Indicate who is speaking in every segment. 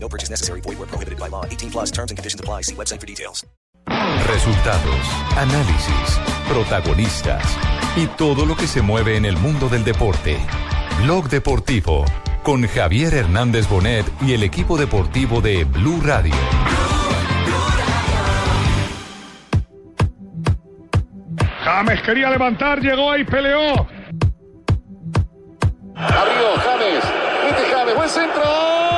Speaker 1: No purchase necessary. Void where prohibited by law. 18 plus terms and conditions apply. See website for details.
Speaker 2: Resultados, análisis, protagonistas y todo lo que se mueve en el mundo del deporte. Blog Deportivo con Javier Hernández Bonet y el equipo deportivo de Blue Radio.
Speaker 3: James quería levantar, llegó ahí, peleó.
Speaker 4: Abrió James. Este James, buen centro.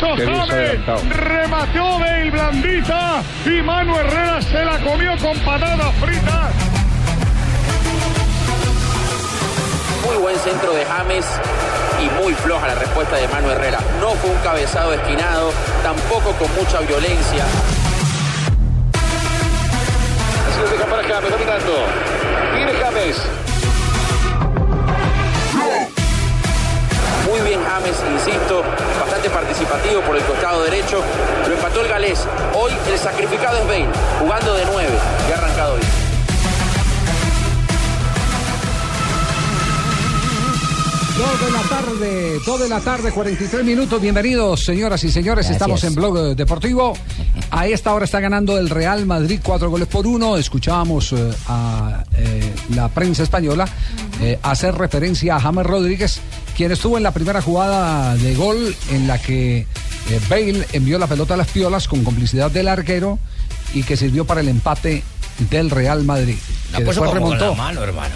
Speaker 3: Puso James. Remató Bale blandita. Y Manu Herrera se la comió con patatas fritas.
Speaker 5: Muy buen centro de James y muy floja la respuesta de Manu Herrera. No fue un cabezado esquinado, tampoco con mucha violencia.
Speaker 4: Así lo deja para James, dominando. Viene James.
Speaker 5: Muy bien James, insisto, bastante participativo por el costado derecho. Lo empató el galés. Hoy el sacrificado es Bale, jugando de 9 y ha arrancado hoy.
Speaker 6: Dos de la tarde, dos de la tarde, 43 minutos. Bienvenidos, señoras y señores. Estamos en Blog Deportivo. A esta hora está ganando el Real Madrid cuatro goles por uno. Escuchábamos eh, a eh, la prensa española eh, hacer referencia a James Rodríguez, quien estuvo en la primera jugada de gol en la que Bale envió la pelota a las piolas con complicidad del arquero y que sirvió para el empate del Real Madrid. Que después remontó.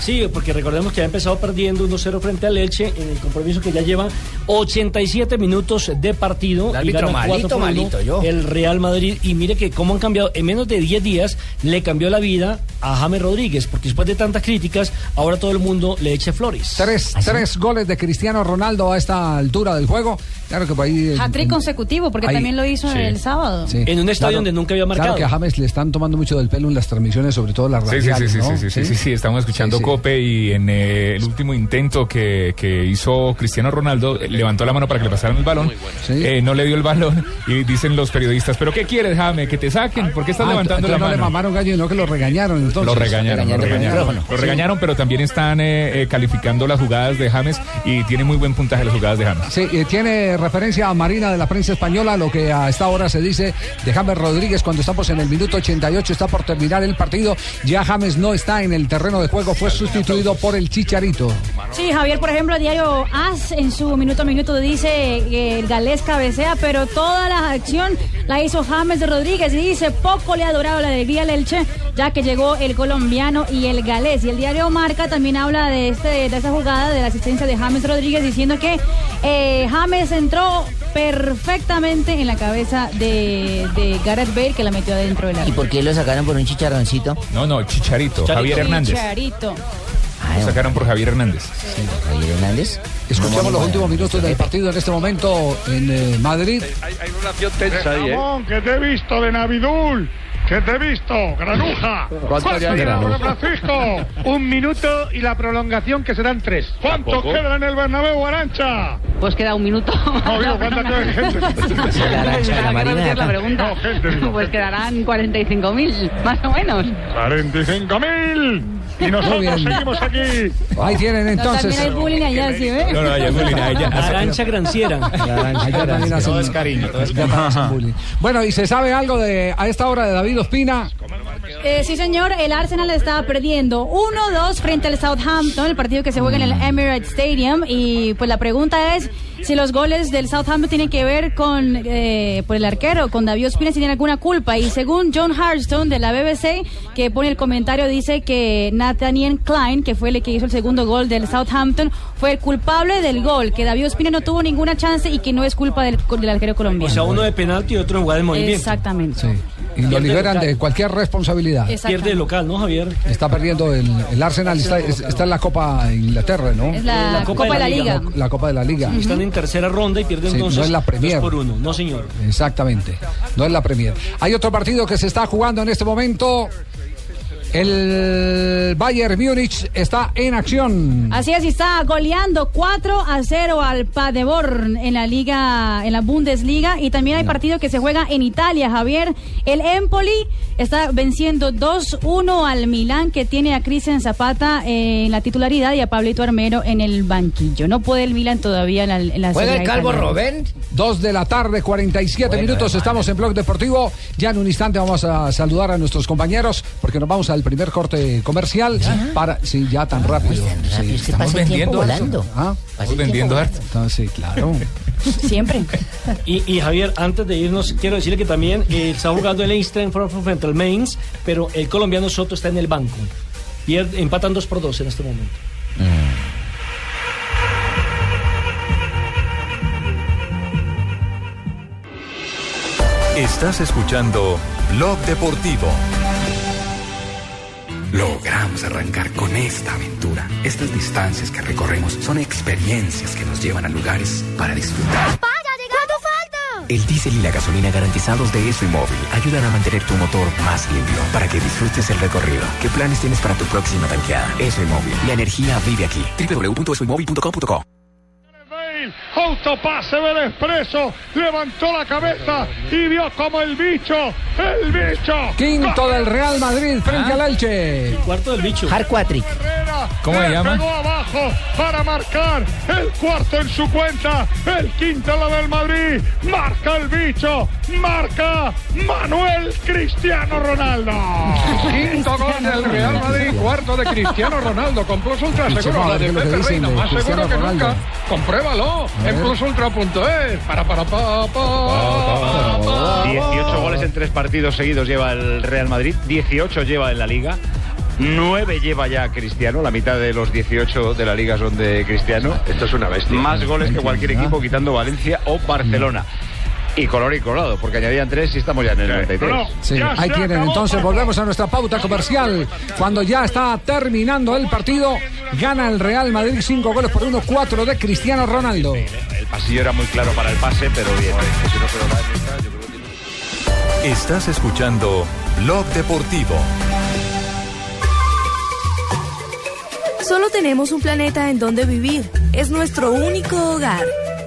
Speaker 7: Sí, porque recordemos que ha empezado perdiendo 1-0 frente al Elche en el compromiso que ya lleva 87 minutos de partido.
Speaker 8: El
Speaker 7: y
Speaker 8: árbitro
Speaker 7: gana 4
Speaker 8: malito, malito, yo.
Speaker 7: El Real Madrid. Y mire que cómo han cambiado. En menos de 10 días le cambió la vida a James Rodríguez, porque después de tantas críticas, ahora todo el mundo le eche flores.
Speaker 6: Tres, tres goles de Cristiano Ronaldo a esta altura del juego. Claro que por ahí. eh,
Speaker 9: Hat-trick consecutivo, porque
Speaker 6: Ahí.
Speaker 9: también lo hizo
Speaker 6: Sí.
Speaker 9: el sábado.
Speaker 6: sí.
Speaker 7: En un estadio donde nunca había marcado.
Speaker 6: Claro que a James le están tomando mucho del pelo en las transmisiones, sobre todo las
Speaker 10: Sí, sí,
Speaker 6: radiales,
Speaker 10: sí, sí,
Speaker 6: ¿no?
Speaker 10: sí, sí, sí, sí, estamos escuchando
Speaker 6: Sí, sí.
Speaker 10: Cope y en eh, el último intento que, que hizo Cristiano Ronaldo, eh, levantó la mano para que le pasaran el balón, eh, no le dio el balón y dicen los periodistas, pero ¿qué quieres, James? ¿Que te saquen? ¿Por qué estás
Speaker 6: Ah,
Speaker 10: levantando la
Speaker 6: entonces no le
Speaker 10: mano?
Speaker 6: mamaron gallo, no que lo regañaron entonces.
Speaker 10: Lo regañaron, lo regañaron. Lo
Speaker 6: Sí.
Speaker 10: regañaron, pero también están eh, eh, calificando las jugadas de James y tiene muy buen puntaje las jugadas de James.
Speaker 6: Sí, eh, tiene referencia a Marina de la prensa española, lo que a esta hora se dice de James Rodríguez cuando estamos en el minuto 88, está por terminar el partido. Ya James no está en el terreno de juego, fue sustituido por el Chicharito.
Speaker 9: Sí, Javier, por ejemplo, diario AS en su minuto a minuto dice que el galés cabecea, pero toda la acción la hizo James Rodríguez y dice poco le ha durado la alegría al Elche, ya que llegó el colombiano y el galés. Y el diario Marca también habla de, este, de esta jugada, de la asistencia de James Rodríguez, diciendo que eh, James entró perfectamente en la cabeza de, de Gareth Bale, que la metió adentro del
Speaker 8: ¿Y
Speaker 9: área.
Speaker 8: por qué lo sacaron por un chicharroncito?
Speaker 10: No, no, Chicharito, Javier Hernández.
Speaker 9: Chicharito.
Speaker 10: Lo sacaron por Javier Hernández.
Speaker 8: Javier Hernández.
Speaker 6: Escuchamos los últimos minutos del partido en este momento en eh, Madrid.
Speaker 3: Hay una acción tensa ahí, Ramón, que te he visto de Navidul. Que te he visto, granuja.
Speaker 11: ¿Cuánto
Speaker 3: ¿Cuánto
Speaker 11: ya?
Speaker 3: Francisco?
Speaker 11: Un minuto y la prolongación que serán tres.
Speaker 3: ¿Cuánto
Speaker 11: Tampoco.
Speaker 3: queda en el Bernabéu, Arancha?
Speaker 9: Pues queda un minuto.
Speaker 3: No, digo, ¿cuánta queda gente?
Speaker 8: La Arancha de la Marina
Speaker 9: la pregunta.
Speaker 3: No, gente, digo.
Speaker 9: Pues quedarán 45.000, más o menos.
Speaker 3: 45.000. Y nosotros seguimos aquí.
Speaker 6: Ahí tienen entonces.
Speaker 9: También hay bullying allá, ¿sí ve?
Speaker 10: No, no, allá es bullying, ya-
Speaker 7: Arancha Granciera.
Speaker 6: Allá también hacen-
Speaker 10: Todo es cariño, todo es
Speaker 6: bullying. Bueno, y se sabe algo de a esta hora de David Ospina.
Speaker 9: Eh, sí, señor, el Arsenal estaba perdiendo 1-2 frente al Southampton, el partido que se juega en el Emirates Stadium. Y pues la pregunta es si los goles del Southampton tienen que ver con eh, por el arquero, con David Ospina, si tiene alguna culpa. Y según John Harstone de la BBC, que pone el comentario, dice que Nathaniel Klein, que fue el que hizo el segundo gol del Southampton, fue el culpable del gol, que David Ospina no tuvo ninguna chance y que no es culpa del, del arquero colombiano.
Speaker 7: O sea, uno de penalti y otro en jugada de movimiento.
Speaker 9: Exactamente.
Speaker 6: Y lo liberan
Speaker 7: local.
Speaker 6: de cualquier responsabilidad.
Speaker 7: Pierde el local, ¿no, Javier?
Speaker 6: Está perdiendo el, el Arsenal, está, es- está en la Copa Inglaterra, ¿no?
Speaker 9: Es la, Copa, de la Liga.
Speaker 6: La Copa de la Liga.
Speaker 7: Están en tercera ronda y pierden
Speaker 6: Sí,
Speaker 7: entonces
Speaker 6: no es la Premier.
Speaker 7: dos por uno. No, señor.
Speaker 6: Exactamente. No es la Premier. Hay otro partido que se está jugando en este momento. El Bayern Múnich está en acción.
Speaker 9: Así es, y está goleando 4 a 0 al Paderborn en la Liga, en la Bundesliga. Y también hay partido que se juega en Italia, Javier. El Empoli está venciendo 2-1 al Milán, que tiene a Cristian Zapata eh, en la titularidad y a Pablito Armero en el banquillo. No puede el Milan todavía en la, en la
Speaker 8: ¿Juega
Speaker 9: Serie
Speaker 8: el Calvo. Robén?
Speaker 6: Dos de la tarde, 47
Speaker 8: Bueno,
Speaker 6: minutos.
Speaker 8: hermano.
Speaker 6: Estamos en Blog Deportivo. Ya en un instante vamos a saludar a nuestros compañeros porque nos vamos al primer corte comercial. Para, sí, ya tan rápido. Sí,
Speaker 8: es que
Speaker 6: estamos
Speaker 8: pasa el tiempo
Speaker 6: vendiendo
Speaker 8: volando.
Speaker 6: ¿Ah?
Speaker 8: El tiempo
Speaker 10: harto.
Speaker 6: Entonces, claro.
Speaker 9: Siempre.
Speaker 7: Y, y, Javier, antes de irnos, quiero decirle que también eh, está jugando el Einstein Frankfurt frente al Mainz, pero el colombiano Soto está en el banco. Pierde, empatan 2 por 2 en este momento.
Speaker 2: Estás escuchando Blog Deportivo.
Speaker 12: Logramos arrancar con esta aventura. Estas distancias que recorremos son experiencias que nos llevan a lugares para disfrutar.
Speaker 13: ¿Cuánto falta?
Speaker 12: El diésel y la gasolina garantizados de ESO y Móvil ayudan a mantener tu motor más limpio para que disfrutes el recorrido. ¿Qué planes tienes para tu próxima tanqueada? ESO y Móvil. La energía vive aquí. www.esoymóvil.com.co
Speaker 3: Autopase del expreso, levantó la cabeza y vio como el bicho, el bicho.
Speaker 6: Quinto del Real Madrid frente al Elche.
Speaker 7: cuarto del bicho.
Speaker 8: Harquatrick.
Speaker 10: ¿Cómo
Speaker 3: le
Speaker 10: se llama?
Speaker 3: pegó abajo para marcar el cuarto en su cuenta, el quinto lo del Madrid, marca el bicho, marca Manuel Cristiano Ronaldo.
Speaker 11: Quinto gol del Real Madrid, cuarto de Cristiano Ronaldo con Plus Ultra, seguro la de
Speaker 6: ¿qué es lo que
Speaker 11: Pepe Reina, más seguro que nunca. Compruébalo En plusultra.es. Para, para, pa, pa, pa,
Speaker 14: 18 goles en tres partidos seguidos lleva el Real Madrid, 18 lleva en la Liga. 9 lleva ya Cristiano, la mitad de los 18 de la liga son de Cristiano. Esto es una bestia. Más goles que cualquier equipo quitando Valencia o Barcelona. Y color y colorado, porque añadían 3 y estamos ya en el 93.
Speaker 6: Sí, ahí tienen. Entonces volvemos a nuestra pauta comercial. Cuando ya está terminando el partido, gana el Real Madrid 5 goles por 1, 4 de Cristiano Ronaldo.
Speaker 14: El pasillo era muy claro para el pase, pero bien.
Speaker 2: Estás escuchando Blog Deportivo.
Speaker 5: Solo tenemos un planeta en donde vivir. Es nuestro único hogar.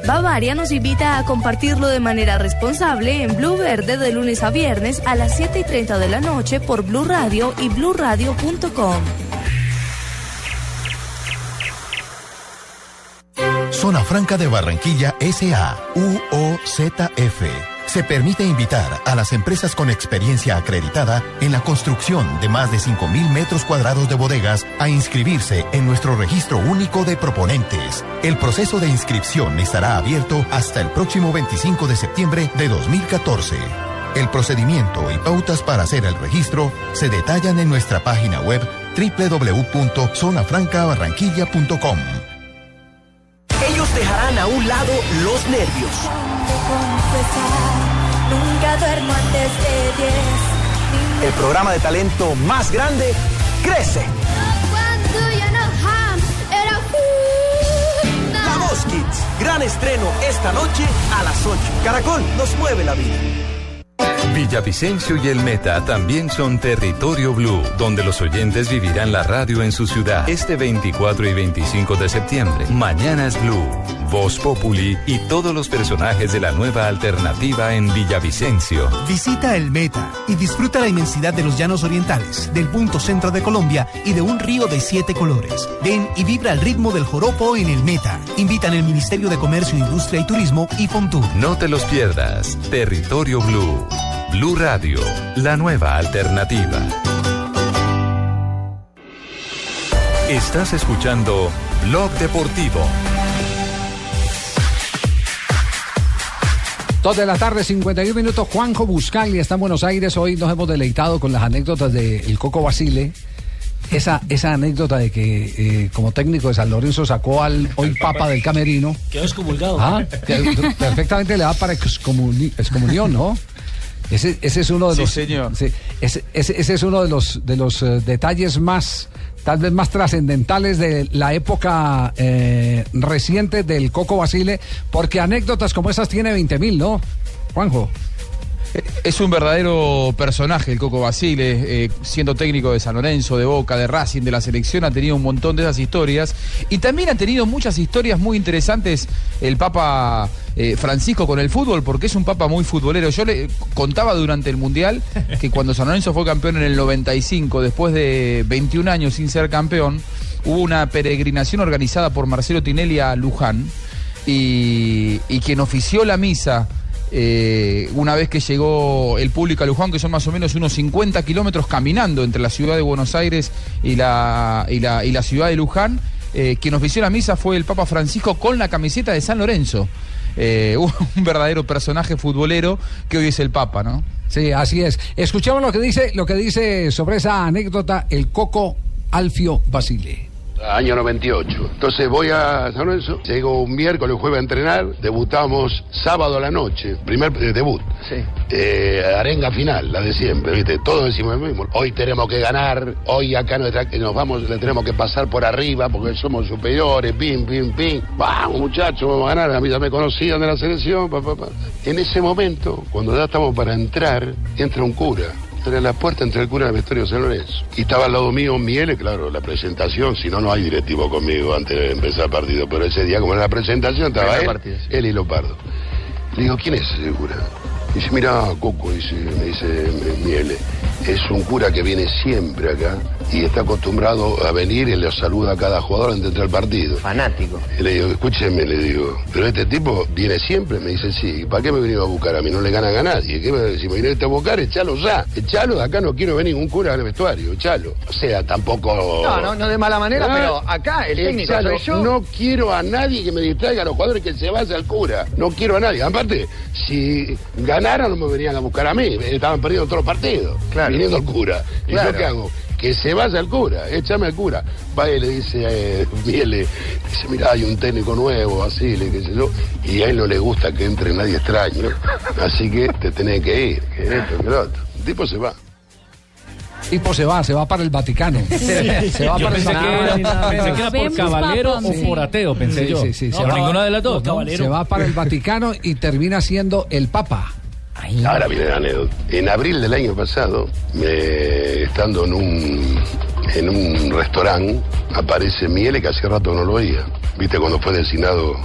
Speaker 5: Bavaria nos invita a compartirlo de manera responsable en Blue Verde de lunes a viernes a las 7 y 30 de la noche por Blue Radio y bluradio.com.
Speaker 15: Zona Franca de Barranquilla SA, UOZF. Se permite invitar a las empresas con experiencia acreditada en la construcción de más de 5.000 metros cuadrados de bodegas a inscribirse en nuestro registro único de proponentes. El proceso de inscripción estará abierto hasta el próximo 25 de septiembre de 2014. El procedimiento y pautas para hacer el registro se detallan en nuestra página web www.zonafrancabarranquilla.com.
Speaker 16: Ellos dejarán a un lado los nervios.
Speaker 13: Nunca duermo antes de 10.
Speaker 16: El programa de talento más grande crece. La Voz Kids, gran estreno esta noche a las 8. Caracol nos mueve la vida.
Speaker 2: Villavicencio y el Meta también son territorio blue, donde los oyentes vivirán la radio en su ciudad este 24 y 25 de septiembre. Mañanas Blue, Voz Populi y todos los personajes de la nueva alternativa en Villavicencio.
Speaker 17: Visita el Meta y disfruta la inmensidad de los llanos orientales, del punto centro de Colombia y de un río de siete colores. Ven y vibra al ritmo del joropo en el Meta. Invitan el Ministerio de Comercio, Industria y Turismo y Fontur.
Speaker 2: No te los pierdas. Territorio Blue. Blue Radio, la nueva alternativa. Estás escuchando Blog Deportivo.
Speaker 6: Dos de la tarde, 51 minutos. Juanjo Buscaglia está en Buenos Aires. Hoy nos hemos deleitado con las anécdotas de El Coco Basile. Esa, esa anécdota de que eh, como técnico de San Lorenzo sacó al hoy papa del camerino.
Speaker 7: Quedó excomulgado.
Speaker 6: Ah, perfectamente le da para excomuni- excomunión, ¿no? Ese, ese es uno de
Speaker 18: Sí,
Speaker 6: los
Speaker 18: señor.
Speaker 6: sí, ese, ese- ese es uno de los de los eh, detalles más tal vez más trascendentales de la época eh, reciente del Coco Basile, porque anécdotas como esas tiene 20.000, ¿no? Juanjo.
Speaker 18: Es un verdadero personaje el Coco Basile, eh, siendo técnico de San Lorenzo, de Boca, de Racing, de la selección, ha tenido un montón de esas historias. Y también ha tenido muchas historias muy interesantes el Papa eh, Francisco con el fútbol, porque es un Papa muy futbolero. Yo le contaba durante el Mundial que cuando San Lorenzo fue campeón en el 95, después de 21 años sin ser campeón, hubo una peregrinación organizada por Marcelo Tinelli a Luján y, y quien ofició la misa eh, una vez que llegó el público a Luján, que son más o menos unos 50 kilómetros caminando entre la ciudad de Buenos Aires y la, y la, y la ciudad de Luján, eh, quien ofició la misa fue el Papa Francisco con la camiseta de San Lorenzo. Eh, un verdadero personaje futbolero que hoy es el Papa, ¿no?
Speaker 6: Sí, así es. Escuchemos lo que dice, lo que dice sobre esa anécdota el Coco Alfio Basile.
Speaker 19: Año 98. Entonces voy a San Lorenzo, llego un miércoles, jueves a entrenar, debutamos sábado a la noche, primer eh, debut. Eh, arenga final, la de siempre, ¿viste? Todos decimos lo mismo. Hoy tenemos que ganar, hoy acá nos, nos vamos, le tenemos que pasar por arriba porque somos superiores, pim, pim, pim. Vamos muchachos, vamos a ganar, a mí ya me conocían de la selección, pa, pa, pa. En ese momento, cuando ya estamos para entrar, entra un cura. Era la puerta entre el cura de San Lorenzo. Y estaba al lado mío Miele, claro, la presentación, si no, no hay directivo conmigo antes de empezar el partido. Pero ese día, como era la presentación, estaba él, él y Lopardo. Le digo, ¿quién es ese cura? Dice, mira, Coco, dice, me dice Miele, es un cura que viene siempre acá y está acostumbrado a venir y le saluda a cada jugador antes de entrar al partido.
Speaker 20: Fanático.
Speaker 19: Y le digo, escúcheme, le digo, pero este tipo viene siempre, me dice, sí, ¿para qué me venido a buscar a mí? No le gana a nadie. ¿Qué me, si me viniste a buscar, echalo ya. Echalo, de acá no quiero ver ningún cura al vestuario, echalo. O sea, tampoco...
Speaker 20: No, no, no de mala manera,
Speaker 19: Ah,
Speaker 20: pero acá el técnico
Speaker 19: echalo.
Speaker 20: soy yo.
Speaker 19: No quiero a nadie que me distraiga a los jugadores que se vaya al cura. No quiero a nadie. Aparte, si ganaran no me venían a buscar a mí. Estaban perdiendo todos los partidos.
Speaker 20: Claro.
Speaker 19: Viniendo al cura. ¿Y
Speaker 20: Claro.
Speaker 19: yo qué hago? Que se vaya al cura, échame al cura. Va y le dice, eh, Miele, dice, mira, hay un técnico nuevo, así, le qué sé yo, y a él no le gusta que entre nadie extraño, así que te tenés que ir, que esto, que lo otro. El tipo se va.
Speaker 6: Tipo se va, se va para el Vaticano. Se va
Speaker 21: Yo
Speaker 6: para el
Speaker 21: pensé que era-
Speaker 6: Vaticano.
Speaker 21: pensé que era por caballero papá, o sí. por ateo, pensé
Speaker 6: Sí,
Speaker 21: yo.
Speaker 6: Sí, sí,
Speaker 21: No,
Speaker 6: se va-
Speaker 21: ninguna de las dos, ¿no?
Speaker 6: Se va para el Vaticano y termina siendo el Papa.
Speaker 19: Ahora viene la anécdota. En abril del año pasado, estando en un, en un restaurante, aparece Miele que hace rato no lo veía. ¿Viste cuando fue designado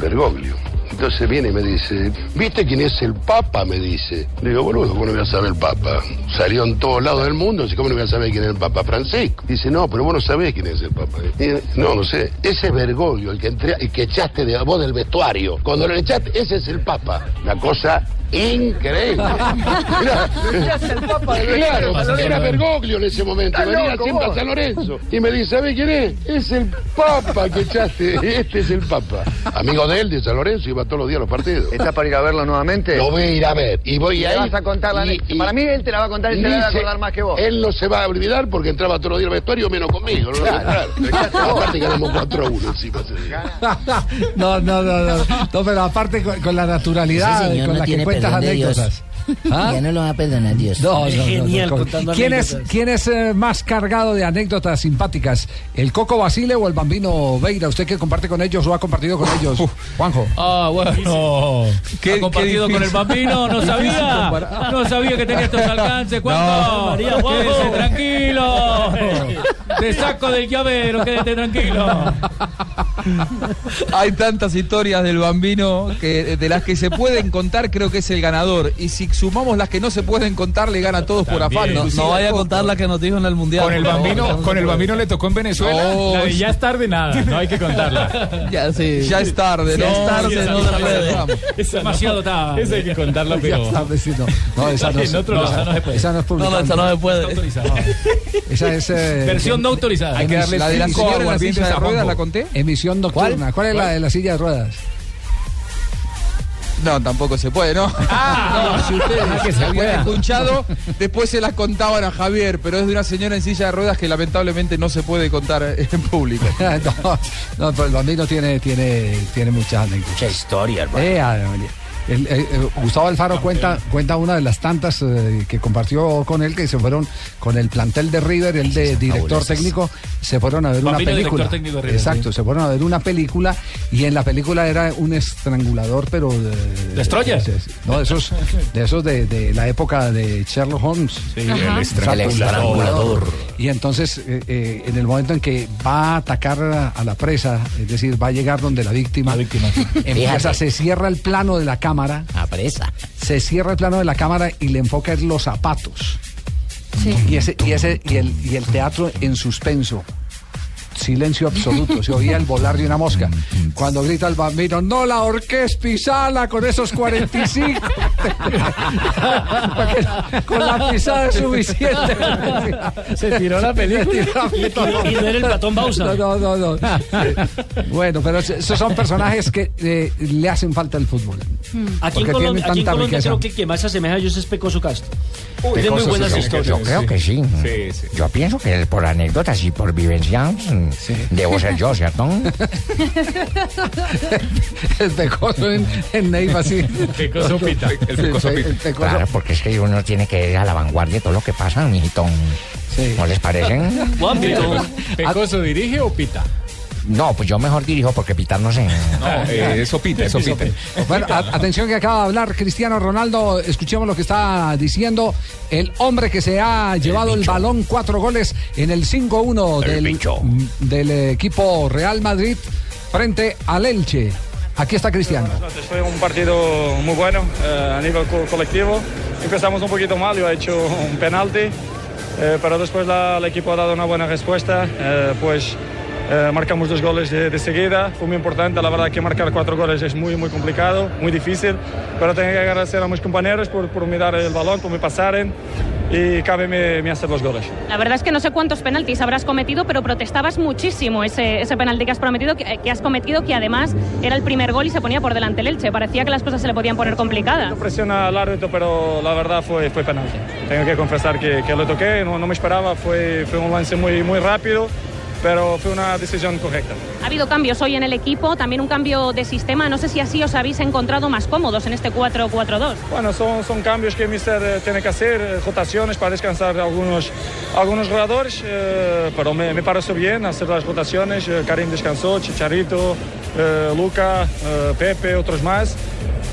Speaker 19: Bergoglio? Entonces viene y me dice, ¿viste quién es el Papa? Me dice. Le digo, boludo, ¿cómo no voy a saber el Papa? Salió en todos lados del mundo, así ¿cómo no voy a saber quién es el Papa? Francisco. Dice, no, pero vos no sabés quién es el Papa. Y, no, no sé. Ese es Bergoglio, el que, entré, el que echaste de vos del vestuario. Cuando lo echaste, ese es el Papa. Una cosa increíble. Mirá,
Speaker 20: Decías el Papa del
Speaker 19: Claro, era Bergoglio en ese momento, venía
Speaker 20: loco,
Speaker 19: siempre a. San Lorenzo. Y me dice, ¿sabés quién es? Es el Papa que echaste, este es el Papa. Amigo de él, de San Lorenzo, iba todos los días a los partidos.
Speaker 20: ¿Estás para ir a verlo nuevamente?
Speaker 19: Lo voy a ir a ver. Y voy
Speaker 20: Y
Speaker 19: a ir.
Speaker 20: vas a contar la
Speaker 19: y- y-
Speaker 20: Para mí él te la va a contar y se la va a acordar más que vos.
Speaker 19: Él no se va a olvidar porque entraba todos los días al vestuario menos conmigo. No lo voy a
Speaker 20: Claro.
Speaker 19: entrar. Aparte ganamos 4 a 1 encima.
Speaker 6: No, no, no, no. No, pero aparte con, con la naturalidad
Speaker 22: Ese señor
Speaker 6: con
Speaker 22: no
Speaker 6: la que cuentas anécdotas. ¿Ah?
Speaker 22: Ya no lo va a perdonar Dios.
Speaker 6: No, no, no, no, con- ¿Quién es, quién es eh, más cargado de anécdotas simpáticas? ¿El Coco Basile o el Bambino Veira? ¿Usted que comparte con ellos o ha compartido con ellos? Juanjo.
Speaker 21: Ah, bueno.
Speaker 6: ¿Qué-
Speaker 21: ¿Ha compartido
Speaker 6: qué
Speaker 21: con el bambino? No sabía. No sabía que tenía estos alcances. ¿Cuánto?
Speaker 6: No. María, Juanjo.
Speaker 21: Quédese tranquilo. Te saco del llavero, quédate tranquilo.
Speaker 18: Hay tantas historias del bambino que de las que se pueden contar creo que es el ganador. Y si sumamos las que no se pueden contar, le gana a todos por afán.
Speaker 23: No- vaya a contar la
Speaker 18: que nos dijo en el mundial.
Speaker 23: Con el bambino, con el bambino le tocó en Venezuela.
Speaker 18: No,
Speaker 23: La de ya es tarde nada, no hay que contarla.
Speaker 18: Ya, Ya es tarde,
Speaker 23: Ya
Speaker 18: ¿no?
Speaker 23: es tarde, no
Speaker 18: es
Speaker 23: se
Speaker 18: tarde,
Speaker 23: puede.
Speaker 21: Esa Demasiado tarde.
Speaker 23: Esa hay que contarla, pero.
Speaker 6: Ya sí, no. No, esa no, se- esa
Speaker 23: no se puede.
Speaker 6: esa no es
Speaker 23: No, no, esa no se puede.
Speaker 6: Esa es. eh,
Speaker 21: Versión no autorizada.
Speaker 6: Hay que darle
Speaker 18: La de la la silla de ruedas. ¿la conté?
Speaker 6: Emisión nocturna. ¿Cuál, es la de la silla de ruedas?
Speaker 18: No, tampoco se puede, ¿no?
Speaker 6: Ah,
Speaker 18: no, si ustedes
Speaker 6: Ah, que se
Speaker 18: habían escuchado, después se las contaban a Javier, pero es de una señora en silla de ruedas que lamentablemente no se puede contar en público.
Speaker 6: no, no, pero el bambino tiene, tiene, tiene muchas anécdotas.
Speaker 22: Mucha historia, hermano.
Speaker 6: Eh, María. El, eh, eh, Gustavo Alfaro cuenta, cuenta una de las tantas eh, que compartió con él que se fueron con el plantel de River, el de director técnico, se fueron a ver una película.
Speaker 21: director técnico de River,
Speaker 6: Exacto,
Speaker 21: sí.
Speaker 6: se fueron a ver una película y en la película era un estrangulador, pero de,
Speaker 21: ¿Destroyer?
Speaker 6: de- de- no, de esos, de esos de, de la época de Sherlock Holmes.
Speaker 21: Sí, el estrangulador. El estrangulador.
Speaker 6: Y entonces, eh, eh, en el momento en que va a atacar a, a la presa, es decir, va a llegar donde la víctima, empieza,
Speaker 22: Fíjate.
Speaker 6: se cierra el plano de la cámara.
Speaker 22: A presa.
Speaker 6: Se cierra el plano de la cámara y le enfoca en los zapatos. Y ese, y ese, y el, y el teatro en suspenso. Silencio absoluto, se oía el volar de una mosca. Cuando grita el bambino, no la orqués pisala con esos 45. con la pisada es suficiente.
Speaker 24: Se tiró la película. Y no era el Platón Bausa.
Speaker 6: No, no, no. no. Bueno, pero esos son personajes que eh, le hacen falta al fútbol.
Speaker 24: Aquí en
Speaker 6: tienen
Speaker 24: aquí en Colombia
Speaker 6: riqueza.
Speaker 24: creo que el que más se asemeja a ellos es Pecoso Castro. Tiene muy buenas
Speaker 22: sí,
Speaker 24: historias.
Speaker 22: Yo creo que sí. Yo pienso que por anécdotas y por vivencias debo ser yo, ¿cierto?
Speaker 6: el pecoso en, en Neiva, sí.
Speaker 22: Pecoso pita.
Speaker 6: El pecoso pita. El pecoso-
Speaker 22: Claro, porque es que uno tiene que ir a la vanguardia de todo lo que pasa, mijito. ¿No les parece?
Speaker 23: ¿Pecoso dirige o pita?
Speaker 22: No, pues yo mejor dirijo porque pitar no sé.
Speaker 23: No, eh, eso pita, eso pita.
Speaker 6: Bueno, a- atención que acaba de hablar Cristiano Ronaldo. Escuchemos lo que está diciendo el hombre que se ha llevado el balón, cuatro goles en el 5-1 del, del equipo Real Madrid frente al Elche. Aquí está Cristiano.
Speaker 25: Fue un partido muy bueno eh, a nivel co- colectivo. Empezamos un poquito mal, yo he hecho un penalti, eh, pero después la- el equipo ha dado una buena respuesta. eh, pues eh, marcamos dos goles de, de seguida, fue muy importante. La verdad que marcar cuatro goles es muy, muy complicado, muy difícil, pero tengo que agradecer a mis compañeros por, por me dar el balón, por me pasar y cabe me, me hacer los goles.
Speaker 26: La verdad es que no sé cuántos penaltis habrás cometido, pero protestabas muchísimo ese, ese penalti que has, prometido, que, que has cometido, que además era el primer gol y se ponía por delante el Elche. Parecía que las cosas se le podían poner complicadas.
Speaker 25: presiona al árbitro, pero la verdad fue, fue penalti. Tengo que confesar que, que lo toqué, no, no me esperaba, fue, fue un lance muy, muy rápido, pero fue una decisión correcta.
Speaker 26: Ha habido cambios hoy en el equipo, también un cambio de sistema. No sé si así os habéis encontrado más cómodos en este 4-4-2.
Speaker 25: Bueno, son, son cambios que el Mister eh, tiene que hacer, eh, rotaciones para descansar algunos, algunos jugadores, eh, pero me, me pareció bien hacer las rotaciones. eh, Karim descansó, Chicharito, eh, Luca, eh, Pepe, otros más.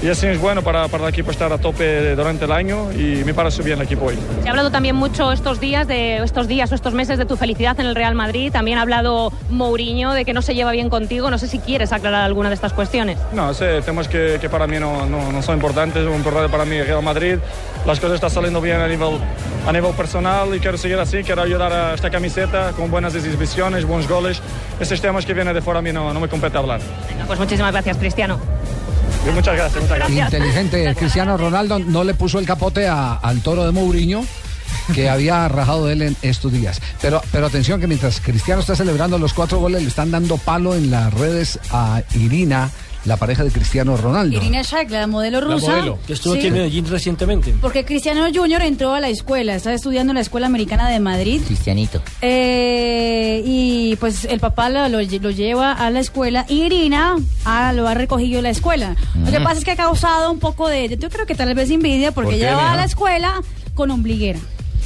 Speaker 25: Y así es bueno para, para el equipo estar a tope durante el año y me pareció bien el equipo hoy.
Speaker 26: Se ha hablado también mucho estos días, de estos días o estos meses de tu felicidad en el Real Madrid. También ha hablado Mourinho de que no se lleva bien contigo. No sé si quieres aclarar alguna de estas cuestiones.
Speaker 25: No, sé, temas que, que para mí no, no, no son importantes. Lo importante para mí es Real Madrid. Las cosas están saliendo bien a nivel, a nivel personal y quiero seguir así. Quiero ayudar a esta camiseta con buenas exhibiciones, buenos goles. Esos temas que vienen de fuera a mí no, no me compete hablar.
Speaker 26: Venga, pues muchísimas gracias, Cristiano.
Speaker 25: Muchas gracias, muchas gracias.
Speaker 6: Inteligente Cristiano Ronaldo no le puso el capote a- al toro de Mourinho que había rajado de él en estos días. Pero, pero atención que mientras Cristiano está celebrando los cuatro goles, le están dando palo en las redes a Irina, la pareja de Cristiano Ronaldo.
Speaker 9: Irina Shayk, la modelo rusa.
Speaker 24: que estuvo
Speaker 9: Sí.
Speaker 24: aquí en Medellín recientemente.
Speaker 9: Porque Cristiano Junior entró a la escuela, está estudiando en la Escuela Americana de Madrid.
Speaker 22: Cristianito.
Speaker 9: Eh, y pues el papá lo, lo lle- lo lleva a la escuela y Irina ah, lo ha recogido de la escuela. Lo que
Speaker 22: Mm.
Speaker 9: pasa es que ha causado un poco de, yo creo que tal vez envidia porque
Speaker 22: ¿Por qué,
Speaker 9: ella va a la escuela con ombliguera.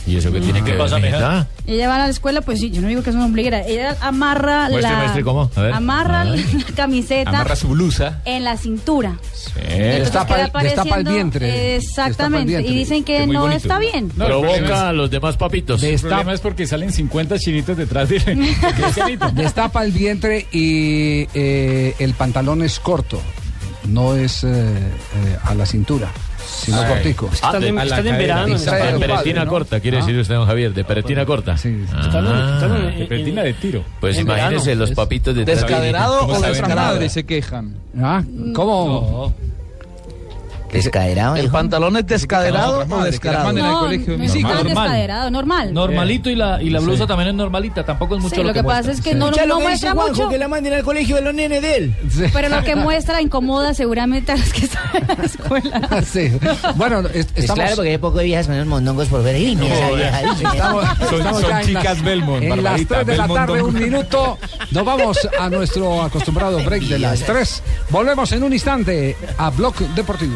Speaker 22: ¿Y eso qué tiene que ver? mijita?
Speaker 9: Ella va a la escuela, pues sí, yo no digo que es una ombliguera. Ella amarra
Speaker 23: Muestre,
Speaker 9: la
Speaker 23: muestre cómo, a ver.
Speaker 9: amarra
Speaker 23: Ay.
Speaker 9: la camiseta
Speaker 23: Amarra su blusa.
Speaker 9: en la cintura.
Speaker 6: Destapa, el- destapa el vientre.
Speaker 9: Exactamente.
Speaker 6: Destapa
Speaker 9: Y dicen que no
Speaker 23: bonito.
Speaker 9: está bien.
Speaker 23: No, es-
Speaker 21: a los demás papitos.
Speaker 23: El problema es porque salen 50 chinitos detrás de.
Speaker 6: Destapa el vientre y eh, el pantalón es corto, no es eh, eh, a la cintura, sino
Speaker 21: Ay.
Speaker 6: cortico.
Speaker 21: Ah, de- están en verano, de
Speaker 6: el
Speaker 21: peretina
Speaker 6: padre,
Speaker 21: corta, quiere
Speaker 6: Ah.
Speaker 21: decir usted, don Javier, de peretina corta.
Speaker 6: Sí,
Speaker 21: Están en- están en-
Speaker 23: de peretina de tiro.
Speaker 21: Pues
Speaker 23: En
Speaker 21: imagínese
Speaker 23: verano.
Speaker 21: los papitos de
Speaker 18: ¿Descaderado o descarado? se quejan.
Speaker 6: Ah, ¿Cómo?
Speaker 8: ¿Descaderado?
Speaker 27: ¿El pantalón es descaderado o descarado?
Speaker 9: No, no es tan descaderado, normal.
Speaker 21: Normalito y la, y la blusa también es normalita, tampoco es mucho
Speaker 9: Sí,
Speaker 21: lo,
Speaker 9: lo que pasa
Speaker 21: muestra.
Speaker 9: es que no, no,
Speaker 27: lo
Speaker 9: no
Speaker 27: que
Speaker 9: muestra
Speaker 27: Juanjo,
Speaker 9: mucho.
Speaker 27: que la manden al colegio de los nenes de él.
Speaker 9: Pero lo que muestra incomoda seguramente a los que están en la escuela.
Speaker 6: Sí. Bueno, es-
Speaker 8: claro, porque hay poco de viejas unos mondongos por ver.
Speaker 6: Estamos,
Speaker 23: Son-
Speaker 6: estamos
Speaker 23: son
Speaker 6: ya en
Speaker 23: chicas Belmont,
Speaker 6: En las
Speaker 23: Barbarita,
Speaker 6: 3 de la tarde, un minuto. Nos vamos a nuestro acostumbrado break de las 3. Volvemos en un instante a Blog Deportivo.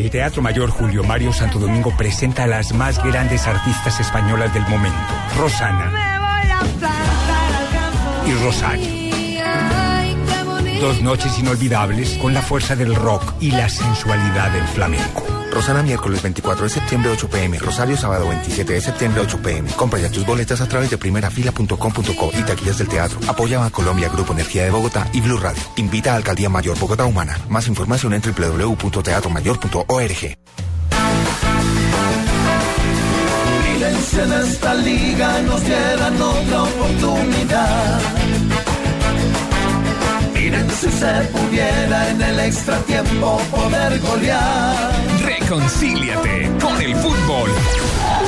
Speaker 28: El Teatro Mayor Julio Mario Santo Domingo presenta a las más grandes artistas españolas del momento, Rosana. Y Rosario. Dos noches inolvidables con la fuerza del rock y la sensualidad del flamenco.
Speaker 29: Rosana miércoles 24 de septiembre 8 pm, Rosario sábado 27 de septiembre 8 pm. Compra ya tus boletas a través de primerafila.com.co y taquillas del teatro. Apoya a Colombia Grupo Energía de Bogotá y Blue Radio. Invita a Alcaldía Mayor Bogotá Humana. Más información en www.teatromayor.org.
Speaker 17: Mírense en esta liga, nos dieran otra oportunidad. Si se pudiera en el extra tiempo poder golear.
Speaker 10: Reconcíliate con el fútbol.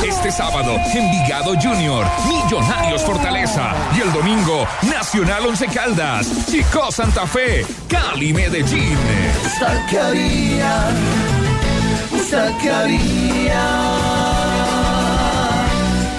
Speaker 10: Este sábado, Envigado Junior, Millonarios Fortaleza. Y el domingo, Nacional Once Caldas, Chico Santa Fe, Cali Medellín.
Speaker 17: ¿Usted qué haría? ¿Usted qué haría?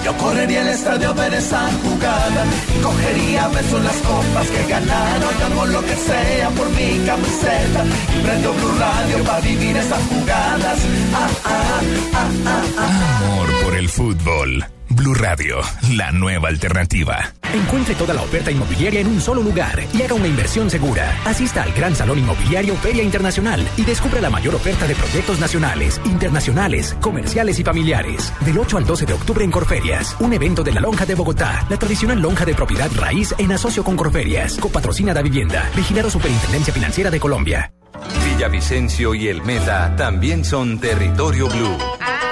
Speaker 17: Yo correría al estadio a ver esa jugada cogería besos las copas que ganaron. Hago lo que sea por mi camiseta y prendo Blue Radio para vivir esas jugadas. Ah, ah, ah.
Speaker 10: Amor por el fútbol. Blue Radio, la nueva alternativa.
Speaker 30: Encuentre toda la oferta inmobiliaria en un solo lugar y haga una inversión segura. Asista al Gran Salón Inmobiliario Feria Internacional y descubra la mayor oferta de proyectos nacionales, internacionales, comerciales y familiares. Del 8 al 12 de octubre en Corferias, un evento de la Lonja de Bogotá, la tradicional lonja de propiedad raíz en asocio con Corferias, copatrocina da vivienda, vigilado Superintendencia Financiera de Colombia.
Speaker 2: Villavicencio y el Meta también son territorio blue.
Speaker 31: Turfo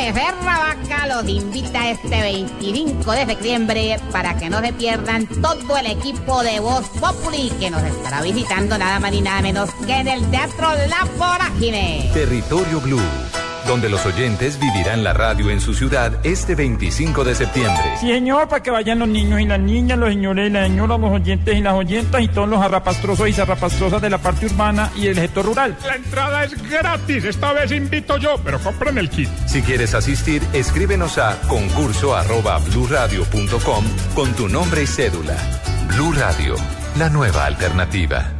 Speaker 31: Becerra Vaca los invita este 25 de septiembre para que no se pierdan todo el equipo de Voz Populi que nos estará visitando nada más ni nada menos que en el Teatro La Vorágine.
Speaker 2: Territorio Blue, donde los oyentes vivirán la radio en su ciudad este 25 de septiembre.
Speaker 32: Sí, señor, para que vayan los niños y las niñas, los señores y las señoras, los oyentes y las oyentas y todos los arrapastrosos y zarrapastrosas de la parte urbana y del sector rural.
Speaker 3: La entrada es gratis, esta vez invito yo, pero compren el kit.
Speaker 2: Si quieres asistir, escríbenos a concurso arroba con tu nombre y cédula. Blue Radio, la nueva alternativa.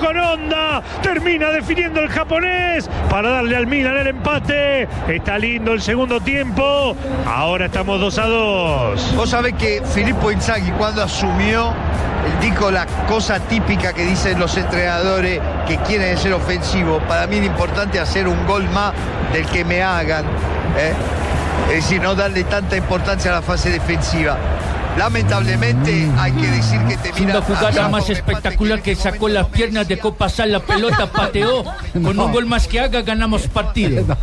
Speaker 33: Con onda. Termina definiendo el japonés para darle al Milan el empate. Está lindo el segundo tiempo. Ahora estamos 2 a 2.
Speaker 34: Vos sabés que Filippo Inzaghi cuando asumió dijo la cosa típica que dicen los entrenadores que quieren ser ofensivos. Para mí es importante hacer un gol más del que me hagan. ¿eh? Es decir, no darle tanta importancia a la fase defensiva. Lamentablemente hay que decir que te
Speaker 21: Una jugada más espectacular que sacó las piernas, dejó pasar la pelota, pateó. Con un gol más que haga, ganamos partido.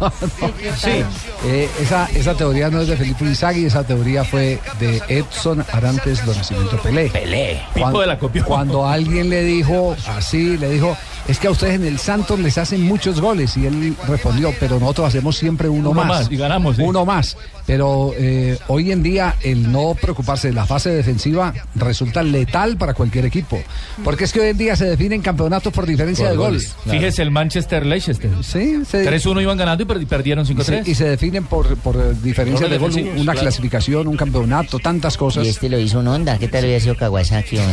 Speaker 6: Sí. Eh, esa, esa teoría no es de Felipe Inzaghi, esa teoría fue de Edson Arantes do Nascimento Pelé.
Speaker 21: Pelé. Pipo de la
Speaker 6: cuando alguien le dijo así, le dijo, es que a ustedes en el Santos les hacen muchos goles. Y él respondió, pero nosotros hacemos siempre uno,
Speaker 23: Uno
Speaker 6: más.
Speaker 23: más, y ganamos, sí.
Speaker 6: Uno más. Pero eh, hoy en día el no preocuparse de la fase defensiva resulta letal para cualquier equipo. Porque es que hoy en día se definen campeonatos por diferencia
Speaker 23: Por
Speaker 6: de gol.
Speaker 23: goles. Fíjese el Manchester Leicester.
Speaker 6: Sí, se-
Speaker 23: 3-1 iban ganando y per- perdieron
Speaker 6: Y
Speaker 23: 5-3.
Speaker 6: se, y se definen por, por eh, diferencia de gol, una
Speaker 23: claro.
Speaker 6: clasificación, un campeonato, tantas cosas.
Speaker 8: Y este lo hizo un Honda. ¿Qué tal hubiera sido Kawasaki?